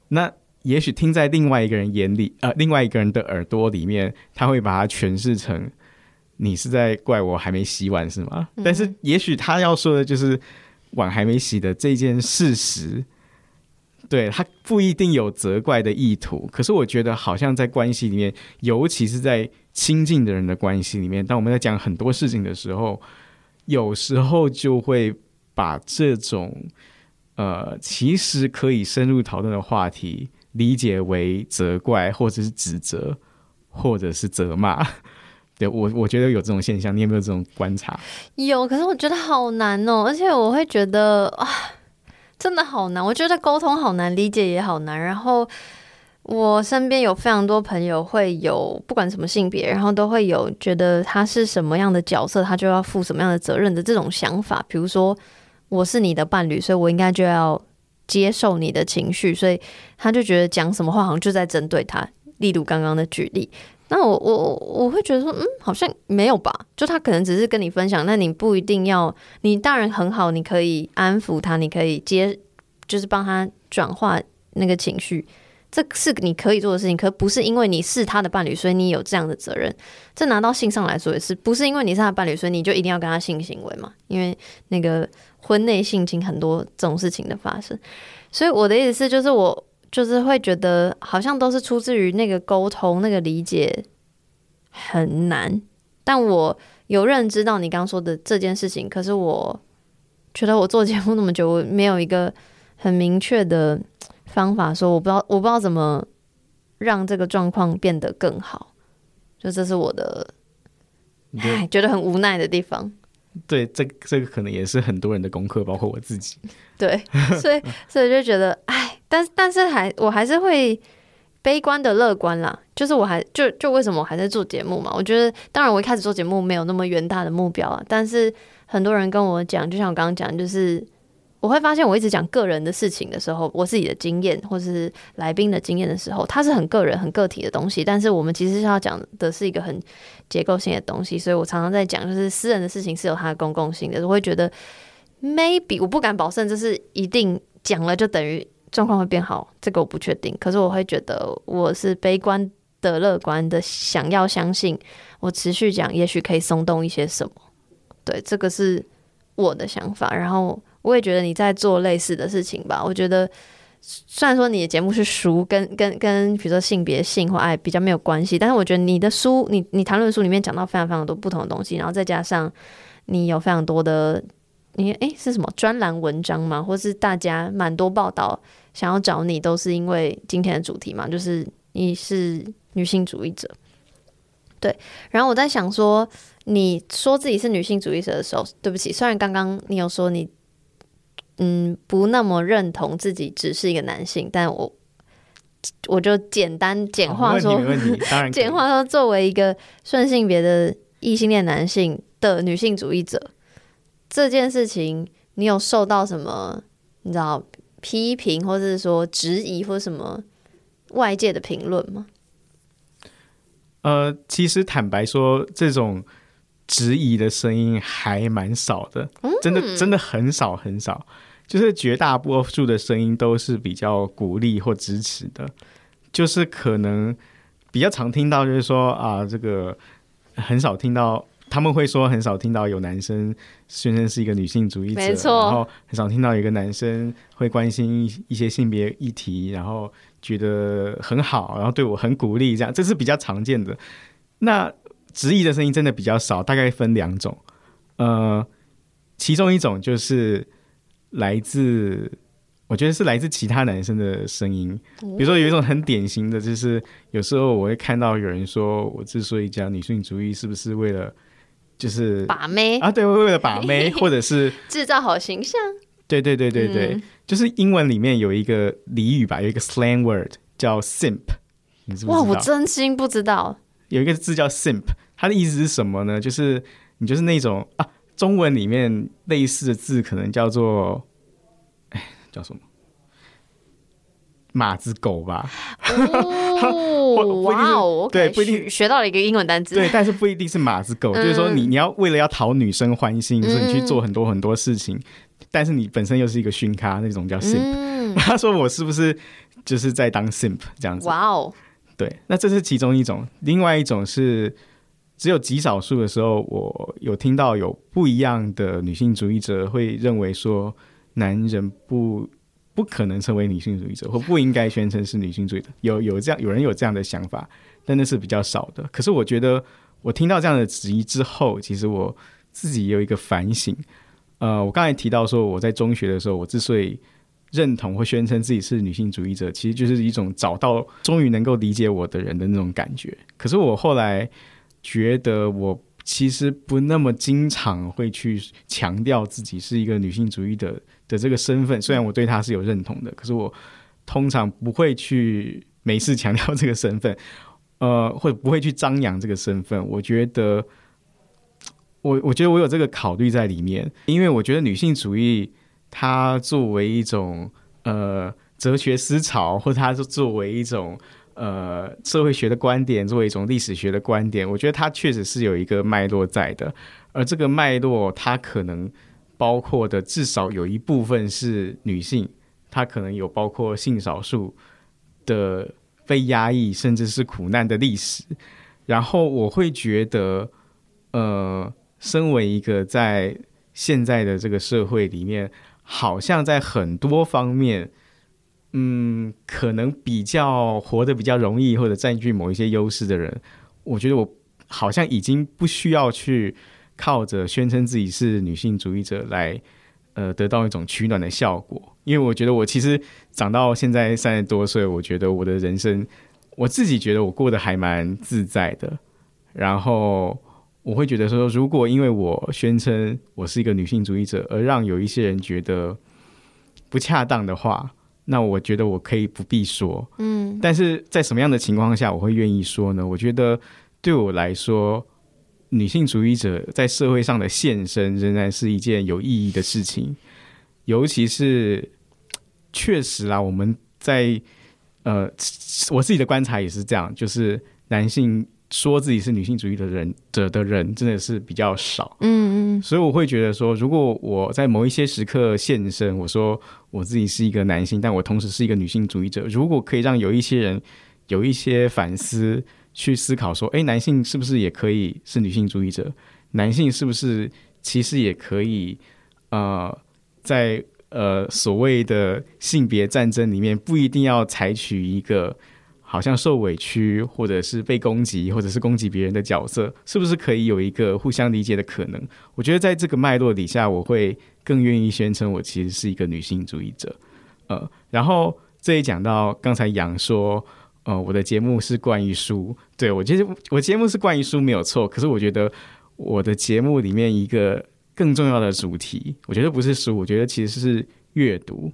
那也许听在另外一个人眼里，呃，另外一个人的耳朵里面，他会把它诠释成。你是在怪我还没洗碗是吗？但是也许他要说的就是碗还没洗的这件事实，对，他不一定有责怪的意图。可是我觉得好像在关系里面，尤其是在亲近的人的关系里面，当我们在讲很多事情的时候，有时候就会把这种呃其实可以深入讨论的话题理解为责怪，或者是指责，或者是责骂。对，我我觉得有这种现象，你有没有这种观察？有，可是我觉得好难哦，而且我会觉得啊，真的好难。我觉得沟通好难，理解也好难。然后我身边有非常多朋友会有不管什么性别，然后都会有觉得他是什么样的角色，他就要负什么样的责任的这种想法。比如说，我是你的伴侣，所以我应该就要接受你的情绪，所以他就觉得讲什么话好像就在针对他。例如刚刚的举例。那我我我会觉得说，嗯，好像没有吧？就他可能只是跟你分享，那你不一定要，你大人很好，你可以安抚他，你可以接，就是帮他转化那个情绪，这是你可以做的事情。可不是因为你是他的伴侣，所以你有这样的责任。这拿到性上来说也是，不是因为你是他伴侣，所以你就一定要跟他性行为嘛？因为那个婚内性侵很多这种事情的发生，所以我的意思是，就是我。就是会觉得好像都是出自于那个沟通，那个理解很难，但我有认知到你刚刚说的这件事情，可是我觉得我做节目那么久，我没有一个很明确的方法，说我不知道，我不知道怎么让这个状况变得更好。就这是我的，哎，觉得很无奈的地方。对，这这个可能也是很多人的功课，包括我自己。对，所以所以就觉得，哎，但但是还我还是会悲观的乐观啦。就是我还就就为什么我还在做节目嘛？我觉得，当然我一开始做节目没有那么远大的目标啊。但是很多人跟我讲，就像我刚刚讲，就是。我会发现，我一直讲个人的事情的时候，我自己的经验或是来宾的经验的时候，它是很个人、很个体的东西。但是我们其实是要讲的是一个很结构性的东西，所以我常常在讲，就是私人的事情是有它的公共性的。我会觉得，maybe 我不敢保证这是一定讲了就等于状况会变好，这个我不确定。可是我会觉得，我是悲观的、乐观的，想要相信我持续讲，也许可以松动一些什么。对，这个是我的想法。然后。我也觉得你在做类似的事情吧。我觉得，虽然说你的节目是书，跟跟跟比如说性别、性或爱比较没有关系，但是我觉得你的书，你你谈论书里面讲到非常非常多不同的东西，然后再加上你有非常多的，你诶是什么专栏文章吗？或是大家蛮多报道想要找你，都是因为今天的主题嘛，就是你是女性主义者。对，然后我在想说，你说自己是女性主义者的时候，对不起，虽然刚刚你有说你。嗯，不那么认同自己只是一个男性，但我我就简单简化说，简化说，作为一个顺性别的异性恋男性的女性主义者，这件事情你有受到什么你知道批评，或者是说质疑，或什么外界的评论吗？呃，其实坦白说，这种质疑的声音还蛮少的，真的真的很少很少。就是绝大多数的声音都是比较鼓励或支持的，就是可能比较常听到，就是说啊，这个很少听到，他们会说很少听到有男生宣称是一个女性主义者，没错，然后很少听到一个男生会关心一一些性别议题，然后觉得很好，然后对我很鼓励，这样这是比较常见的。那质疑的声音真的比较少，大概分两种，呃，其中一种就是。来自，我觉得是来自其他男生的声音。比如说，有一种很典型的就是，有时候我会看到有人说，我之所以讲女性主义，是不是为了就是把妹啊？对，为了把妹，或者是制造好形象。对对对对对，嗯、就是英文里面有一个俚语吧，有一个 slang word 叫 simp。你知不知道？哇，我真心不知道。有一个字叫 simp，它的意思是什么呢？就是你就是那种啊。中文里面类似的字可能叫做，哎，叫什么？马子狗吧？哦，哇哦，对，不一定学到了一个英文单词。对，但是不一定是马子狗，嗯、就是说你你要为了要讨女生欢心，所以你去做很多很多事情，嗯、但是你本身又是一个逊咖，那种叫 simp。嗯、他说我是不是就是在当 simp 这样子？哇哦，对，那这是其中一种，另外一种是。只有极少数的时候，我有听到有不一样的女性主义者会认为说，男人不不可能成为女性主义者，或不应该宣称是女性主义者。有有这样有人有这样的想法，但那是比较少的。可是我觉得，我听到这样的质疑之后，其实我自己也有一个反省。呃，我刚才提到说，我在中学的时候，我之所以认同或宣称自己是女性主义者，其实就是一种找到终于能够理解我的人的那种感觉。可是我后来。觉得我其实不那么经常会去强调自己是一个女性主义的的这个身份，虽然我对她是有认同的，可是我通常不会去每次强调这个身份，呃，会不会去张扬这个身份？我觉得，我我觉得我有这个考虑在里面，因为我觉得女性主义它作为一种呃哲学思潮，或者它是作为一种。呃，社会学的观点作为一种历史学的观点，我觉得它确实是有一个脉络在的。而这个脉络，它可能包括的至少有一部分是女性，她可能有包括性少数的被压抑甚至是苦难的历史。然后我会觉得，呃，身为一个在现在的这个社会里面，好像在很多方面。嗯，可能比较活得比较容易，或者占据某一些优势的人，我觉得我好像已经不需要去靠着宣称自己是女性主义者来呃得到一种取暖的效果。因为我觉得我其实长到现在三十多岁，我觉得我的人生我自己觉得我过得还蛮自在的。然后我会觉得说，如果因为我宣称我是一个女性主义者，而让有一些人觉得不恰当的话，那我觉得我可以不必说。嗯，但是在什么样的情况下我会愿意说呢？我觉得对我来说，女性主义者在社会上的现身仍然是一件有意义的事情，尤其是。确实啦，我们在呃，我自己的观察也是这样，就是男性说自己是女性主义的人者的人真的是比较少。嗯嗯，所以我会觉得说，如果我在某一些时刻现身，我说我自己是一个男性，但我同时是一个女性主义者，如果可以让有一些人有一些反思，去思考说，哎，男性是不是也可以是女性主义者？男性是不是其实也可以呃，在呃，所谓的性别战争里面，不一定要采取一个好像受委屈，或者是被攻击，或者是攻击别人的角色，是不是可以有一个互相理解的可能？我觉得在这个脉络底下，我会更愿意宣称我其实是一个女性主义者。呃，然后这里讲到刚才杨说，呃，我的节目是关于书，对，我其实我节目是关于书没有错，可是我觉得我的节目里面一个。更重要的主题，我觉得不是书，我觉得其实是阅读，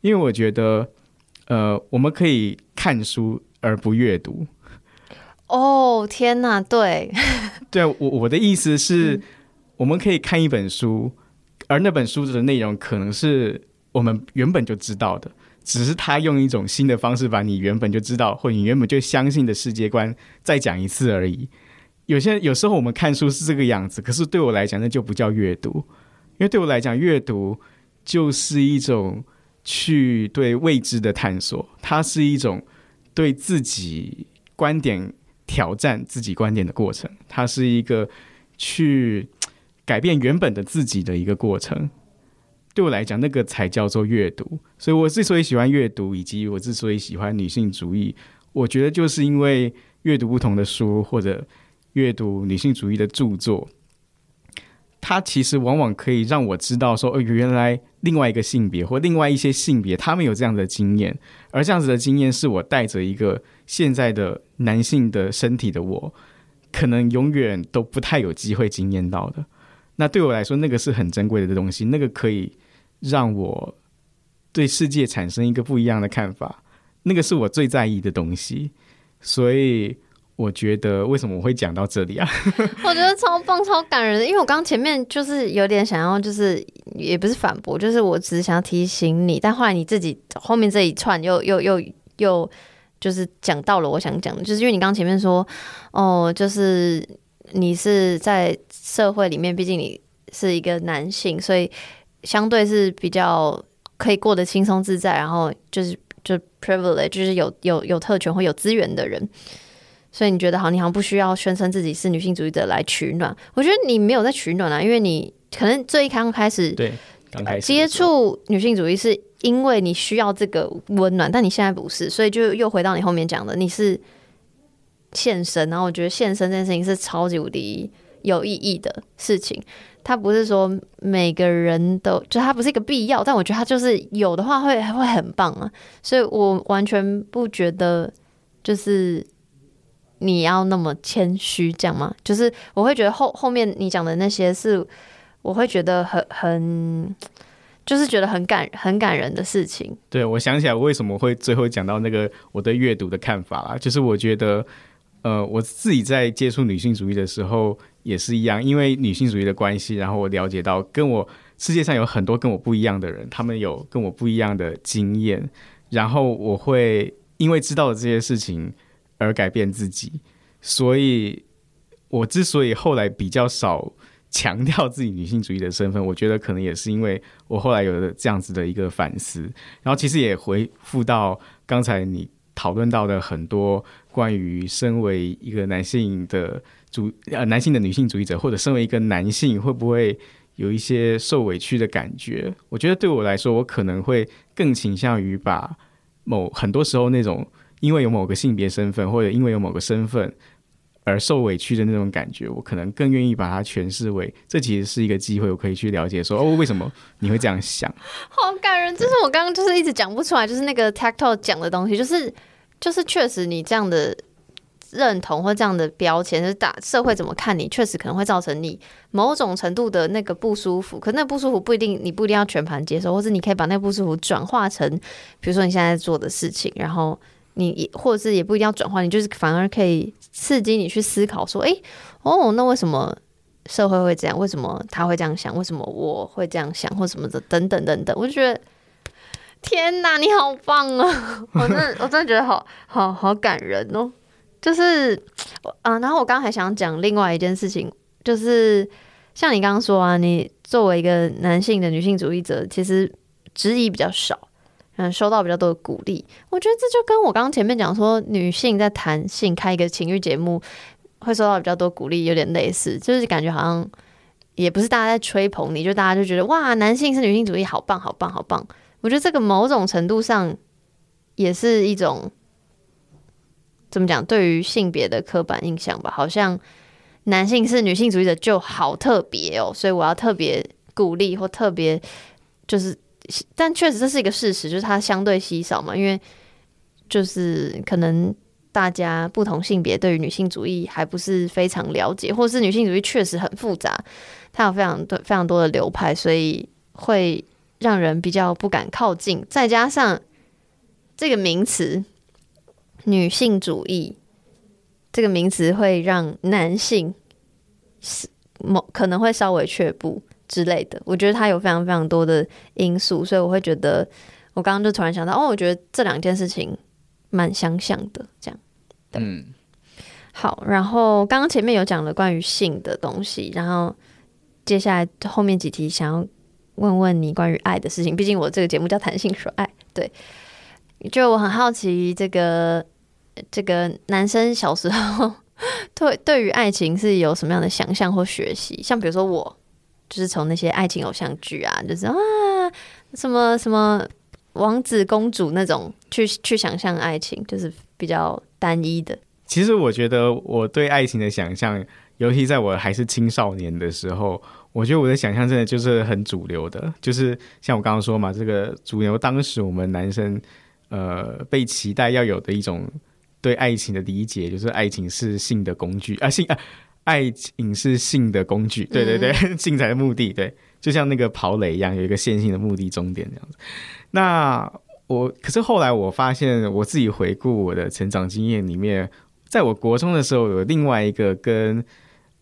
因为我觉得，呃，我们可以看书而不阅读。哦，天哪，对，对，我我的意思是，嗯，我们可以看一本书，而那本书的内容可能是我们原本就知道的，只是他用一种新的方式把你原本就知道或你原本就相信的世界观再讲一次而已。有些有时候我们看书是这个样子，可是对我来讲那就不叫阅读，因为对我来讲阅读就是一种去对未知的探索，它是一种对自己观点挑战自己观点的过程，它是一个去改变原本的自己的一个过程。对我来讲，那个才叫做阅读。所以我之所以喜欢阅读，以及我之所以喜欢女性主义，我觉得就是因为阅读不同的书或者。阅读女性主义的著作，它其实往往可以让我知道说，哦，原来另外一个性别或另外一些性别，他们有这样的经验，而这样子的经验是我带着一个现在的男性的身体的我，可能永远都不太有机会经验到的。那对我来说，那个是很珍贵的东西，那个可以让我对世界产生一个不一样的看法，那个是我最在意的东西，所以。我觉得为什么我会讲到这里啊？我觉得超棒、超感人的，因为我刚前面就是有点想要，就是也不是反驳，就是我只是想要提醒你，但后来你自己后面这一串又又又又就是讲到了我想讲的，就是因为你刚前面说哦，就是你是在社会里面，毕竟你是一个男性，所以相对是比较可以过得轻松自在，然后就是就 privilege，就是有有有特权或有资源的人。所以你觉得好，你好像不需要宣称自己是女性主义者来取暖。我觉得你没有在取暖啊，因为你可能最刚开始对刚开始接触女性主义是因为你需要这个温暖，但你现在不是，所以就又回到你后面讲的，你是现身。然后我觉得现身这件事情是超级无敌有意义的事情。它不是说每个人都就它不是一个必要，但我觉得它就是有的话会会很棒啊。所以我完全不觉得就是。你要那么谦虚，这样吗？就是我会觉得后后面你讲的那些是，我会觉得很很，就是觉得很感很感人的事情。对，我想起来，为什么会最后讲到那个我对阅读的看法啦，就是我觉得，呃，我自己在接触女性主义的时候也是一样，因为女性主义的关系，然后我了解到跟我世界上有很多跟我不一样的人，他们有跟我不一样的经验，然后我会因为知道了这些事情。而改变自己，所以我之所以后来比较少强调自己女性主义的身份，我觉得可能也是因为我后来有了这样子的一个反思，然后其实也回复到刚才你讨论到的很多关于身为一个男性的主呃男性的女性主义者，或者身为一个男性会不会有一些受委屈的感觉？我觉得对我来说，我可能会更倾向于把某很多时候那种。因为有某个性别身份，或者因为有某个身份而受委屈的那种感觉，我可能更愿意把它诠释为，这其实是一个机会，我可以去了解说，哦，为什么你会这样想？好感人，这是我刚刚就是一直讲不出来，就是那个 TikTok 讲的东西，就是就是确实你这样的认同或这样的标签，就是大社会怎么看你，确实可能会造成你某种程度的那个不舒服。可那不舒服不一定，你不一定要全盘接受，或者你可以把那不舒服转化成，比如说你现在做的事情，然后。你或者是也不一定要转换，你就是反而可以刺激你去思考，说，诶，哦，那为什么社会会这样？为什么他会这样想？为什么我会这样想？或什么的，等等等等，我就觉得，天哪，你好棒啊！我真的，我真的觉得好好好感人哦。就是，啊，然后我刚刚还想讲另外一件事情，就是像你刚刚说啊，你作为一个男性的女性主义者，其实质疑比较少。嗯，收到比较多的鼓励，我觉得这就跟我刚刚前面讲说，女性在谈性开一个情欲节目会收到比较多鼓励，有点类似，就是感觉好像也不是大家在吹捧你，就大家就觉得哇，男性是女性主义，好棒，好棒，好棒。我觉得这个某种程度上也是一种怎么讲，对于性别的刻板印象吧，好像男性是女性主义者就好特别哦，所以我要特别鼓励或特别就是。但确实这是一个事实，就是它相对稀少嘛，因为就是可能大家不同性别对于女性主义还不是非常了解，或是女性主义确实很复杂，它有非常多非常多的流派，所以会让人比较不敢靠近。再加上这个名词“女性主义”这个名词会让男性是某可能会稍微却步。之类的，我觉得它有非常非常多的因素，所以我会觉得，我刚刚就突然想到，哦，我觉得这两件事情蛮相像的，这样。嗯，好，然后刚刚前面有讲了关于性的东西，然后接下来后面几题想要问问你关于爱的事情，毕竟我这个节目叫谈性说爱，对，就我很好奇，这个这个男生小时候对对于爱情是有什么样的想象或学习，像比如说我。就是从那些爱情偶像剧啊，就是啊，什么什么王子公主那种去去想象爱情，就是比较单一的。其实我觉得我对爱情的想象，尤其在我还是青少年的时候，我觉得我的想象真的就是很主流的，就是像我刚刚说嘛，这个主流当时我们男生呃被期待要有的一种对爱情的理解，就是爱情是性的工具 啊，性啊。爱情是性的工具，对对对，性才的目的，对，就像那个跑垒一样，有一个线性的目的终点这样子。那我可是后来我发现，我自己回顾我的成长经验里面，在我国中的时候，有另外一个跟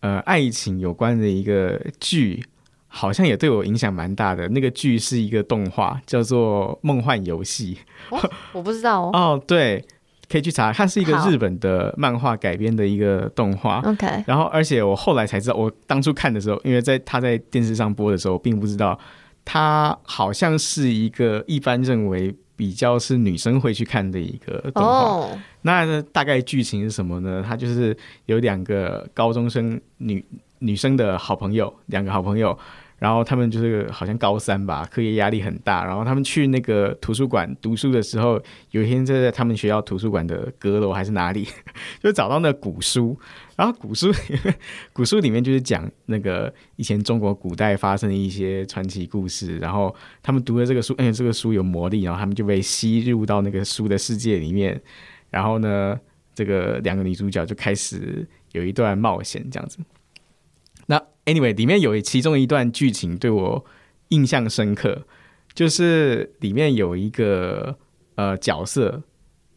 呃爱情有关的一个剧，好像也对我影响蛮大的。那个剧是一个动画，叫做《梦幻游戏》。哦，我不知道哦。哦，对。可以去查，它是一个日本的漫画改编的一个动画。OK，然后而且我后来才知道，我当初看的时候，因为在他在电视上播的时候，并不知道他好像是一个一般认为比较是女生会去看的一个动画。Oh. 那大概剧情是什么呢？它就是有两个高中生女女生的好朋友，两个好朋友。然后他们就是好像高三吧，课业压力很大。然后他们去那个图书馆读书的时候，有一天就在他们学校图书馆的阁楼还是哪里，就找到那古书。然后古书古书里面就是讲那个以前中国古代发生的一些传奇故事。然后他们读了这个书，哎，这个书有魔力，然后他们就被吸入到那个书的世界里面。然后呢，这个两个女主角就开始有一段冒险，这样子。那 anyway，里面有其中一段剧情对我印象深刻，就是里面有一个呃角色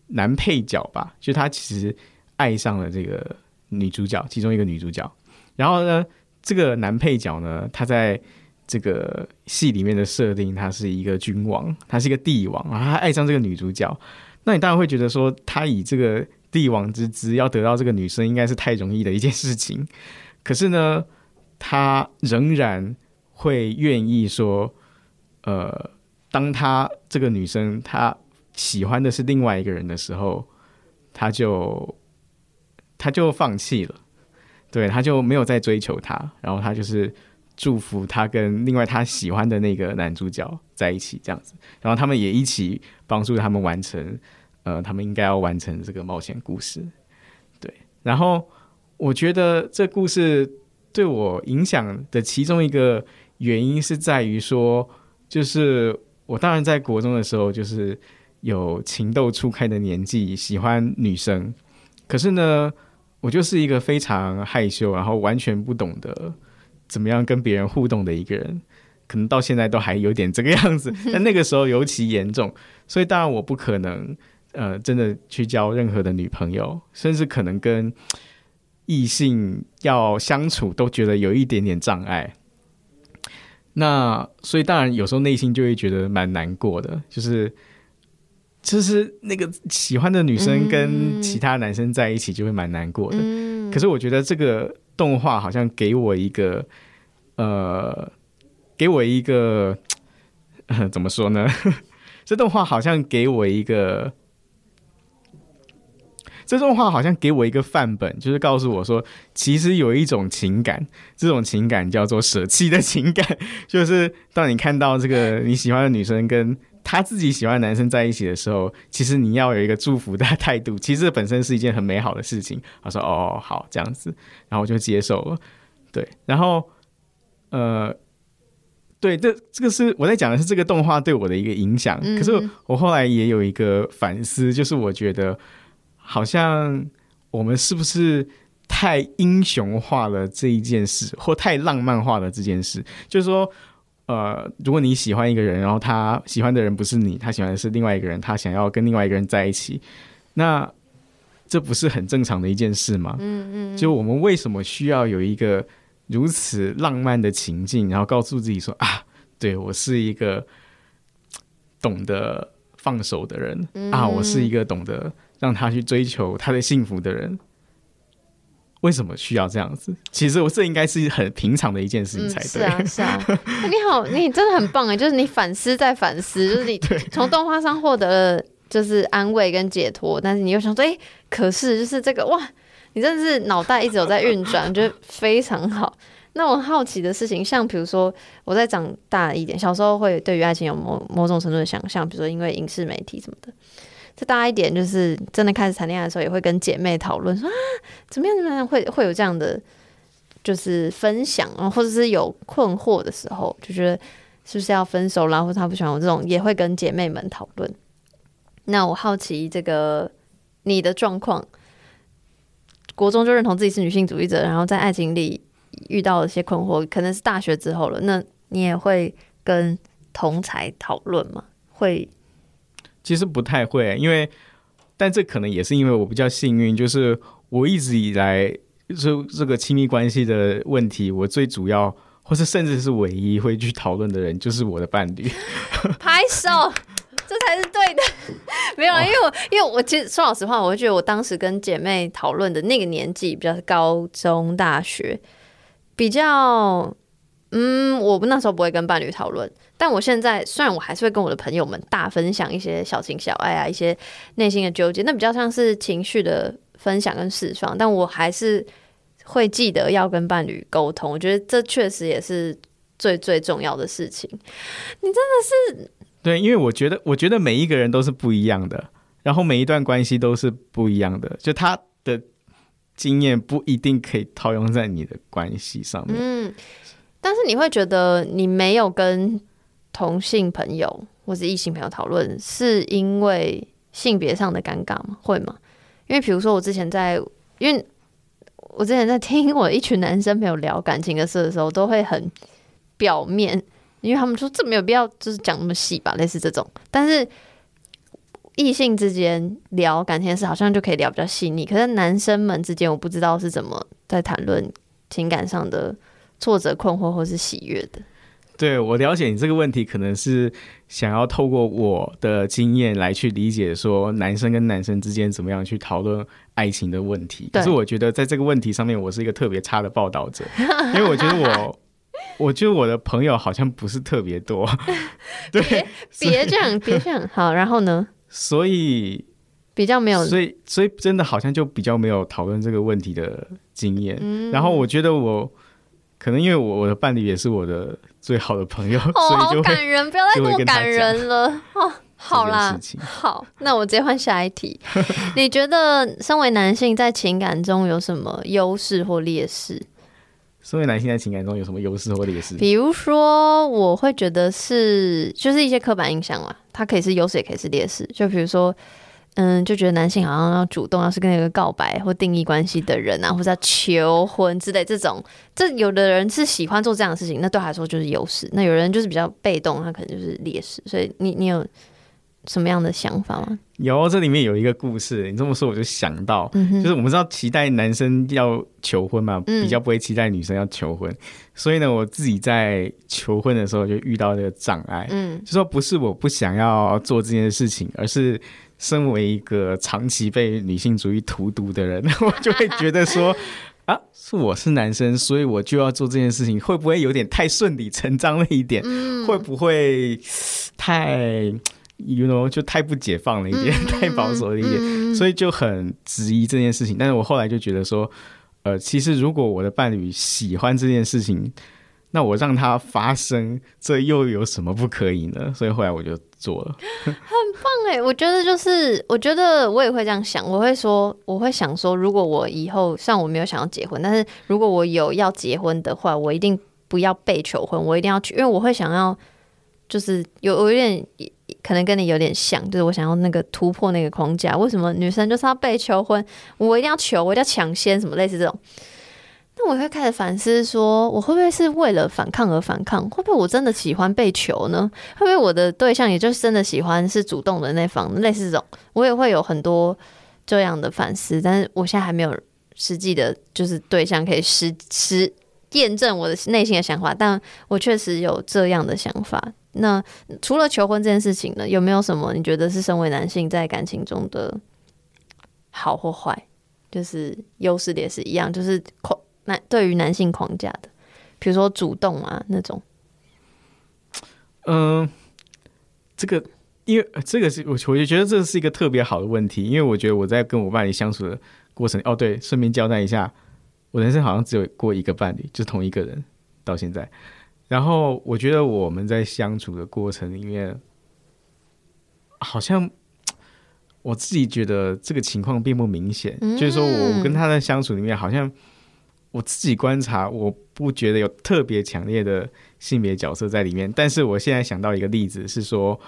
男配角吧，就他其实爱上了这个女主角，其中一个女主角。然后呢，这个男配角呢，他在这个戏里面的设定，他是一个君王，他是一个帝王，然后他爱上这个女主角。那你当然会觉得说，他以这个帝王之姿要得到这个女生，应该是太容易的一件事情。可是呢，他仍然会愿意说，呃，当他这个女生她喜欢的是另外一个人的时候，他就他就放弃了，对，他就没有再追求她，然后他就是祝福他跟另外他喜欢的那个男主角在一起这样子，然后他们也一起帮助他们完成，呃，他们应该要完成这个冒险故事，对，然后。我觉得这故事对我影响的其中一个原因是在于说，就是我当然在国中的时候，就是有情窦初开的年纪，喜欢女生。可是呢，我就是一个非常害羞，然后完全不懂得怎么样跟别人互动的一个人。可能到现在都还有点这个样子，但那个时候尤其严重，所以当然我不可能呃真的去交任何的女朋友，甚至可能跟。异性要相处都觉得有一点点障碍，那所以当然有时候内心就会觉得蛮难过的，就是就是那个喜欢的女生跟其他男生在一起就会蛮难过的。嗯、可是我觉得这个动画好像给我一个呃，给我一个、呃、怎么说呢？这动画好像给我一个。这种话好像给我一个范本，就是告诉我说，其实有一种情感，这种情感叫做舍弃的情感，就是当你看到这个你喜欢的女生跟她自己喜欢的男生在一起的时候，其实你要有一个祝福的态度，其实这本身是一件很美好的事情。他说：“哦，好，这样子。”然后我就接受了。对，然后呃，对，这这个是我在讲的是这个动画对我的一个影响。可是我后来也有一个反思，就是我觉得。好像我们是不是太英雄化了这一件事，或太浪漫化了这件事？就是说，呃，如果你喜欢一个人，然后他喜欢的人不是你，他喜欢的是另外一个人，他想要跟另外一个人在一起，那这不是很正常的一件事吗？嗯嗯。就我们为什么需要有一个如此浪漫的情境，然后告诉自己说啊，对，我是一个懂得放手的人啊，我是一个懂得。让他去追求他的幸福的人，为什么需要这样子？其实我这应该是很平常的一件事情才对。嗯、是啊，是啊。你好，你真的很棒哎！就是你反思再反思，就是你 从动画上获得了就是安慰跟解脱，但是你又想说，哎、欸，可是就是这个哇，你真的是脑袋一直有在运转，我觉得非常好。那我好奇的事情，像比如说我在长大一点，小时候会对于爱情有某某种程度的想象，比如说因为影视媒体什么的。再大一点，就是真的开始谈恋爱的时候，也会跟姐妹讨论说啊，怎么样怎么样，会会有这样的就是分享啊，或者是有困惑的时候，就觉得是不是要分手啦，或者他不喜欢我这种，也会跟姐妹们讨论。那我好奇这个你的状况，国中就认同自己是女性主义者，然后在爱情里遇到了一些困惑，可能是大学之后了，那你也会跟同才讨论吗？会。其实不太会，因为，但这可能也是因为我比较幸运，就是我一直以来就这个亲密关系的问题，我最主要或是甚至是唯一会去讨论的人，就是我的伴侣。拍手，这才是对的。没有，因为我因为我其实说老实话，我会觉得我当时跟姐妹讨论的那个年纪，比较是高中、大学，比较。嗯，我那时候不会跟伴侣讨论，但我现在虽然我还是会跟我的朋友们大分享一些小情小爱啊，一些内心的纠结，那比较像是情绪的分享跟释放，但我还是会记得要跟伴侣沟通。我觉得这确实也是最最重要的事情。你真的是对，因为我觉得，我觉得每一个人都是不一样的，然后每一段关系都是不一样的，就他的经验不一定可以套用在你的关系上面。嗯。但是你会觉得你没有跟同性朋友或是异性朋友讨论，是因为性别上的尴尬吗？会吗？因为比如说我之前在，因为我之前在听我一群男生朋友聊感情的事的时候，都会很表面，因为他们说这没有必要，就是讲那么细吧，类似这种。但是异性之间聊感情的事，好像就可以聊比较细腻。可是男生们之间，我不知道是怎么在谈论情感上的。挫折、困惑或是喜悦的，对，我了解你这个问题，可能是想要透过我的经验来去理解，说男生跟男生之间怎么样去讨论爱情的问题。可是我觉得在这个问题上面，我是一个特别差的报道者，因为我觉得我，我觉得我的朋友好像不是特别多。对，别这样，别这样。好，然后呢？所以比较没有，所以所以真的好像就比较没有讨论这个问题的经验。嗯，然后我觉得我。可能因为我我的伴侣也是我的最好的朋友，哦，所以就好感人，不要再那么感人了哦，好啦，好，那我直接换下一题。你觉得身为男性在情感中有什么优势或劣势？身为男性在情感中有什么优势或劣势？比如说，我会觉得是就是一些刻板印象嘛，它可以是优势，也可以是劣势。就比如说。嗯，就觉得男性好像要主动，要是跟那个告白或定义关系的人啊，或者要求婚之类这种，这有的人是喜欢做这样的事情，那对他来说就是优势；那有人就是比较被动，他可能就是劣势。所以你你有什么样的想法吗？有，这里面有一个故事，你这么说我就想到，嗯、就是我们知道期待男生要求婚嘛，比较不会期待女生要求婚，嗯、所以呢，我自己在求婚的时候就遇到这个障碍，嗯，就说不是我不想要做这件事情，而是。身为一个长期被女性主义荼毒的人，我就会觉得说 啊，是我是男生，所以我就要做这件事情，会不会有点太顺理成章了一点？嗯、会不会太，you know，就太不解放了一点，嗯、太保守了一点？嗯、所以就很质疑这件事情。但是我后来就觉得说，呃，其实如果我的伴侣喜欢这件事情。那我让它发生，这又有什么不可以呢？所以后来我就做了，很棒哎！我觉得就是，我觉得我也会这样想，我会说，我会想说，如果我以后像我没有想要结婚，但是如果我有要结婚的话，我一定不要被求婚，我一定要去，因为我会想要，就是有有点可能跟你有点像，就是我想要那个突破那个框架。为什么女生就是要被求婚？我一定要求，我一定要抢先，什么类似这种。那我会开始反思，说我会不会是为了反抗而反抗？会不会我真的喜欢被求呢？会不会我的对象也就是真的喜欢是主动的那方？类似这种，我也会有很多这样的反思。但是我现在还没有实际的，就是对象可以实实验证我的内心的想法。但我确实有这样的想法。那除了求婚这件事情呢，有没有什么你觉得是身为男性在感情中的好或坏？就是优势劣势一样，就是男对于男性框架的，比如说主动啊那种，嗯、呃，这个因为这个是我我就觉得这是一个特别好的问题，因为我觉得我在跟我伴侣相处的过程，哦对，顺便交代一下，我人生好像只有过一个伴侣，就是同一个人到现在，然后我觉得我们在相处的过程里面，好像我自己觉得这个情况并不明显，嗯、就是说我跟他的相处里面好像。我自己观察，我不觉得有特别强烈的性别角色在里面。但是我现在想到一个例子是说，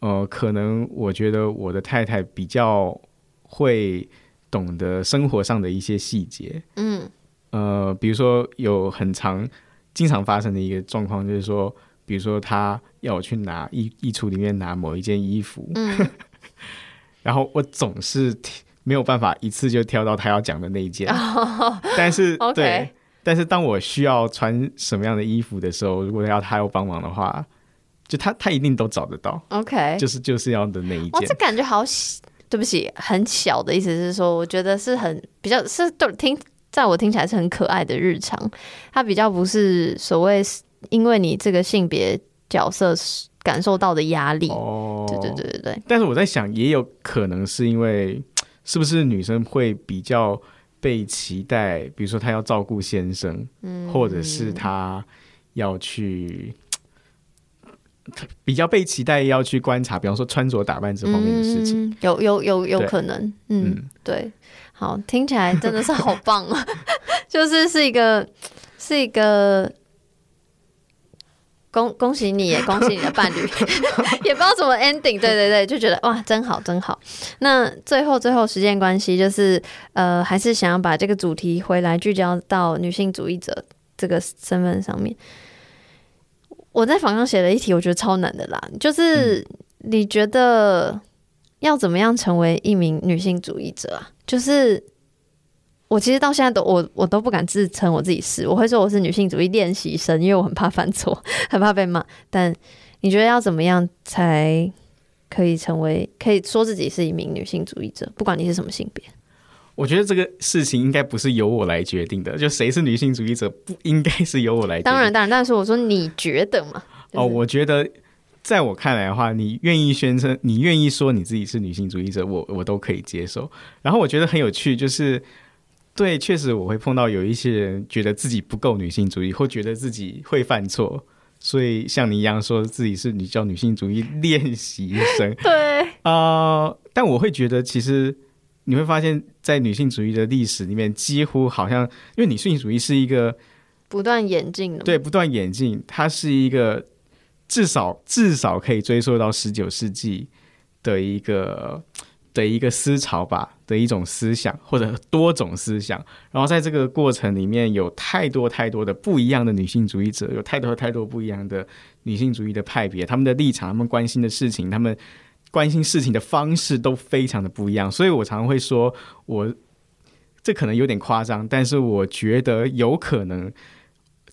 呃，可能我觉得我的太太比较会懂得生活上的一些细节。嗯，呃，比如说有很长、经常发生的一个状况，就是说，比如说她要我去拿衣衣橱里面拿某一件衣服，嗯、然后我总是。没有办法一次就挑到他要讲的那一件，oh, 但是 对，但是当我需要穿什么样的衣服的时候，如果要他要帮忙的话，就他他一定都找得到。OK，就是就是要的那一件。哇，这感觉好小，对不起，很小的意思是说，我觉得是很比较是对听，在我听起来是很可爱的日常。他比较不是所谓因为你这个性别角色感受到的压力。哦，对对对对对。但是我在想，也有可能是因为。是不是女生会比较被期待？比如说她要照顾先生，嗯，或者是她要去 比较被期待要去观察，比方说穿着打扮这方面的事情，嗯、有有有有可能，嗯，嗯。对，好，听起来真的是好棒啊，就是是一个是一个。恭恭喜你，也恭喜你的伴侣，也不知道怎么 ending，对对对，就觉得哇，真好真好。那最后最后时间关系，就是呃，还是想要把这个主题回来聚焦到女性主义者这个身份上面。我在访上写了一题，我觉得超难的啦，就是你觉得要怎么样成为一名女性主义者啊？就是。我其实到现在都我我都不敢自称我自己是，我会说我是女性主义练习生，因为我很怕犯错，很怕被骂。但你觉得要怎么样才可以成为可以说自己是一名女性主义者？不管你是什么性别，我觉得这个事情应该不是由我来决定的。就谁是女性主义者，不应该是由我来决定。当然，当然，但是我说你觉得嘛？哦，我觉得在我看来的话，你愿意宣称，你愿意说你自己是女性主义者，我我都可以接受。然后我觉得很有趣，就是。对，确实我会碰到有一些人觉得自己不够女性主义，或觉得自己会犯错，所以像你一样说自己是你叫女性主义 练习生，对 啊、呃，但我会觉得其实你会发现在女性主义的历史里面，几乎好像因为女性主义是一个不断演进的，对，不断演进，它是一个至少至少可以追溯到十九世纪的一个。的一个思潮吧，的一种思想或者多种思想，然后在这个过程里面有太多太多的不一样的女性主义者，有太多太多不一样的女性主义的派别，他们的立场、他们关心的事情、他们关心事情的方式都非常的不一样，所以我常常会说，我这可能有点夸张，但是我觉得有可能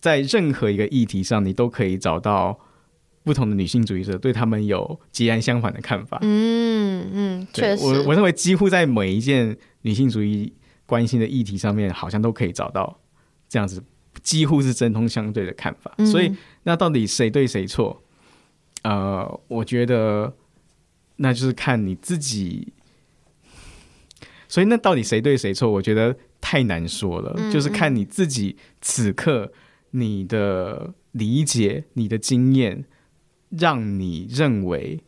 在任何一个议题上，你都可以找到。不同的女性主义者对他们有截然相反的看法。嗯嗯，确实，我我认为几乎在每一件女性主义关心的议题上面，好像都可以找到这样子，几乎是针锋相对的看法。嗯、所以，那到底谁对谁错？呃，我觉得那就是看你自己。所以，那到底谁对谁错？我觉得太难说了。嗯嗯，就是看你自己此刻你的理解、你的经验。让你认为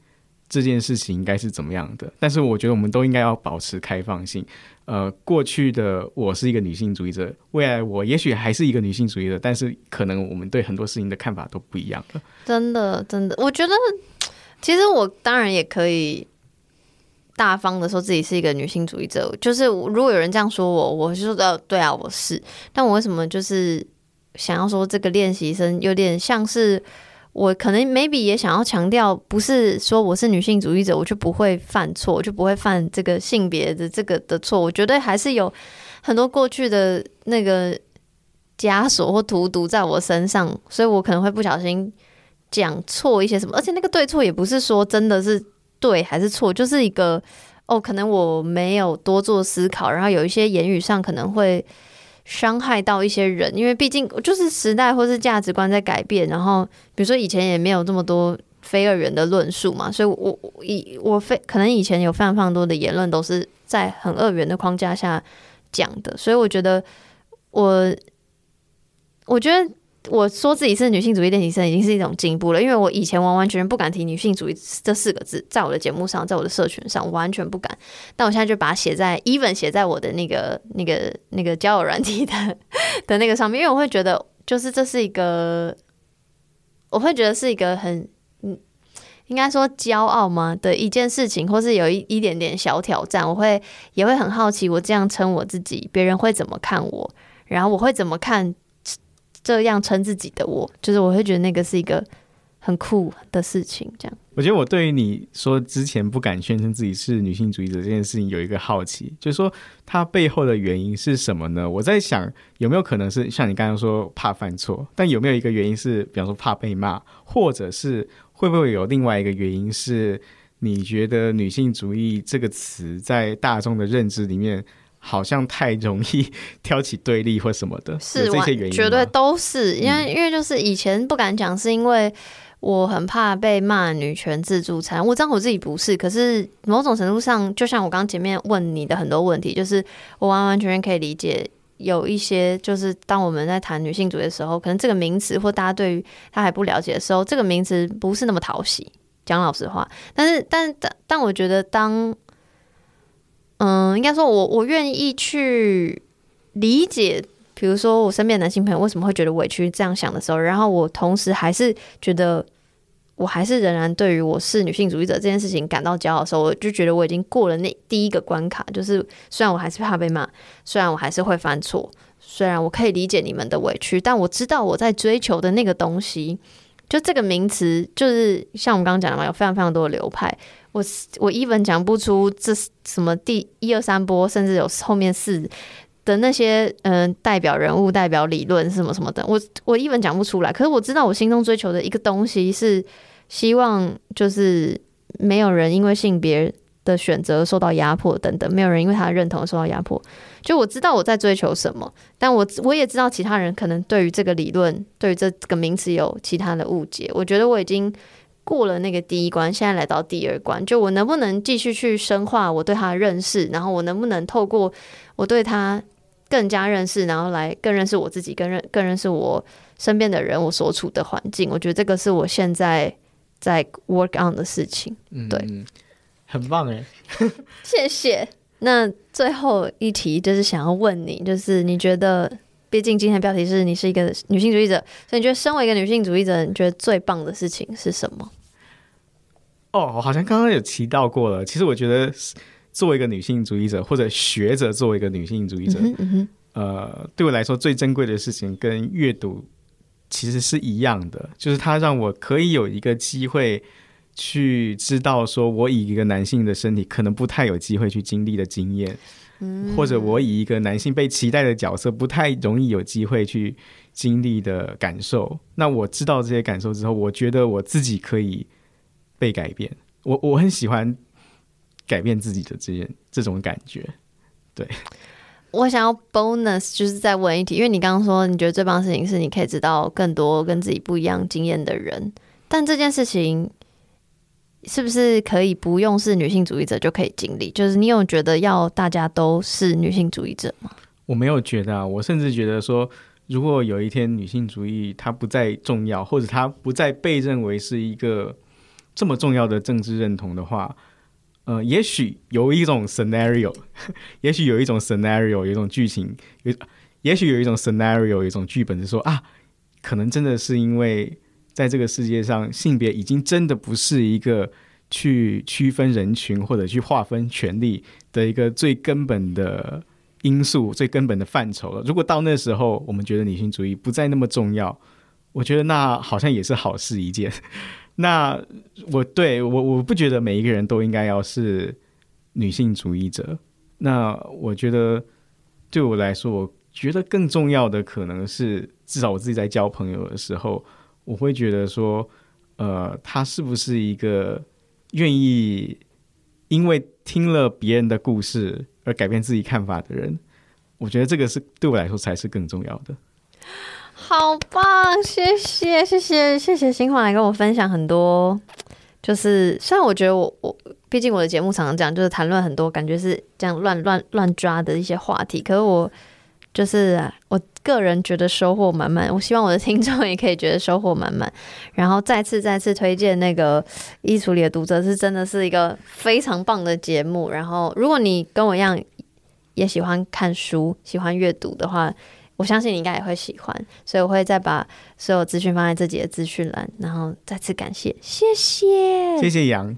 这件事情应该是怎么样的？但是我觉得我们都应该要保持开放性。呃，过去的我是一个女性主义者，未来我也许还是一个女性主义者，但是可能我们对很多事情的看法都不一样了。真的，真的，我觉得其实我当然也可以大方的说自己是一个女性主义者。就是如果有人这样说我，我就说对啊，我是。但我为什么就是想要说这个练习生有点像是？我可能 maybe 也想要强调，不是说我是女性主义者，我就不会犯错，我就不会犯这个性别的这个的错。我觉得还是有很多过去的那个枷锁或荼毒在我身上，所以我可能会不小心讲错一些什么。而且那个对错也不是说真的是对还是错，就是一个哦，可能我没有多做思考，然后有一些言语上可能会。伤害到一些人，因为毕竟就是时代或是价值观在改变，然后比如说以前也没有这么多非二元的论述嘛，所以我以我非可能以前有非常非常多的言论都是在很二元的框架下讲的，所以我觉得我我觉得。我说自己是女性主义练习生已经是一种进步了，因为我以前完完全全不敢提女性主义这四个字，在我的节目上，在我的社群上完全不敢。但我现在就把它写在，even 写在我的那个、那个、那个交友软体的的那个上面，因为我会觉得，就是这是一个，我会觉得是一个很，嗯，应该说骄傲吗的一件事情，或是有一一点点小挑战。我会也会很好奇，我这样称我自己，别人会怎么看我，然后我会怎么看。这样称自己的我，就是我会觉得那个是一个很酷的事情。这样，我觉得我对于你说之前不敢宣称自己是女性主义者这件事情有一个好奇，就是说它背后的原因是什么呢？我在想有没有可能是像你刚刚说怕犯错，但有没有一个原因是，比方说怕被骂，或者是会不会有另外一个原因是，你觉得女性主义这个词在大众的认知里面？好像太容易挑起对立或什么的，是这些原因，绝对都是因为，因为就是以前不敢讲，是因为我很怕被骂女权自助餐。我知道我自己不是，可是某种程度上，就像我刚刚前面问你的很多问题，就是我完完全全可以理解，有一些就是当我们在谈女性主义的时候，可能这个名词或大家对于他还不了解的时候，这个名词不是那么讨喜。讲老实话，但是，但但但我觉得当。嗯，应该说我，我愿意去理解，比如说我身边的男性朋友为什么会觉得委屈这样想的时候，然后我同时还是觉得，我还是仍然对于我是女性主义者这件事情感到骄傲的时候，我就觉得我已经过了那第一个关卡，就是虽然我还是怕被骂，虽然我还是会犯错，虽然我可以理解你们的委屈，但我知道我在追求的那个东西，就这个名词，就是像我们刚刚讲的嘛，有非常非常多的流派。我我一本讲不出这什么第一二三波，甚至有后面四的那些嗯、代表人物、代表理论什么什么的，我我一本讲不出来。可是我知道我心中追求的一个东西是希望，就是没有人因为性别的选择受到压迫等等，没有人因为他认同受到压迫。就我知道我在追求什么，但我我也知道其他人可能对于这个理论、对于这个名词有其他的误解。我觉得我已经。过了那个第一关，现在来到第二关，就我能不能继续去深化我对他的认识，然后我能不能透过我对他更加认识，然后来更认识我自己，更认更认识我身边的人，我所处的环境。我觉得这个是我现在在 work on 的事情。对，嗯、很棒哎，谢谢。那最后一题就是想要问你，就是你觉得，毕竟今天标题是你是一个女性主义者，所以你觉得身为一个女性主义者，你觉得最棒的事情是什么？哦，我好像刚刚有提到过了。其实我觉得，作为一个女性主义者，或者学者作为一个女性主义者，嗯嗯、呃，对我来说最珍贵的事情跟阅读其实是一样的，就是它让我可以有一个机会。去知道说，我以一个男性的身体可能不太有机会去经历的经验，嗯，或者我以一个男性被期待的角色不太容易有机会去经历的感受。那我知道这些感受之后，我觉得我自己可以被改变。我我很喜欢改变自己的这件这种感觉。对，我想要 bonus 就是再问一题，因为你刚刚说你觉得最棒的事情是你可以知道更多跟自己不一样经验的人，但这件事情。是不是可以不用是女性主义者就可以经历？就是你有觉得要大家都是女性主义者吗？我没有觉得啊，我甚至觉得说，如果有一天女性主义它不再重要，或者它不再被认为是一个这么重要的政治认同的话，呃，也许有一种 scenario，也许有一种 scenario，有一种剧情，有，也许有一种 scenario，有一种剧本是说啊，可能真的是因为。在这个世界上，性别已经真的不是一个去区分人群或者去划分权力的一个最根本的因素、最根本的范畴了。如果到那时候，我们觉得女性主义不再那么重要，我觉得那好像也是好事一件。那我对我我不觉得每一个人都应该要是女性主义者。那我觉得对我来说，我觉得更重要的可能是，至少我自己在交朋友的时候。我会觉得说，呃，他是不是一个愿意因为听了别人的故事而改变自己看法的人？我觉得这个是对我来说才是更重要的。好棒，谢谢，谢谢，谢谢新华来跟我分享很多。就是虽然我觉得我我，毕竟我的节目常常讲，就是谈论很多感觉是这样乱乱乱抓的一些话题，可是我。就是我个人觉得收获满满，我希望我的听众也可以觉得收获满满。然后再次再次推荐那个《衣橱里的读者》，是真的是一个非常棒的节目。然后如果你跟我一样也喜欢看书、喜欢阅读的话，我相信你应该也会喜欢。所以我会再把所有资讯放在自己的资讯栏。然后再次感谢，谢谢，谢谢杨。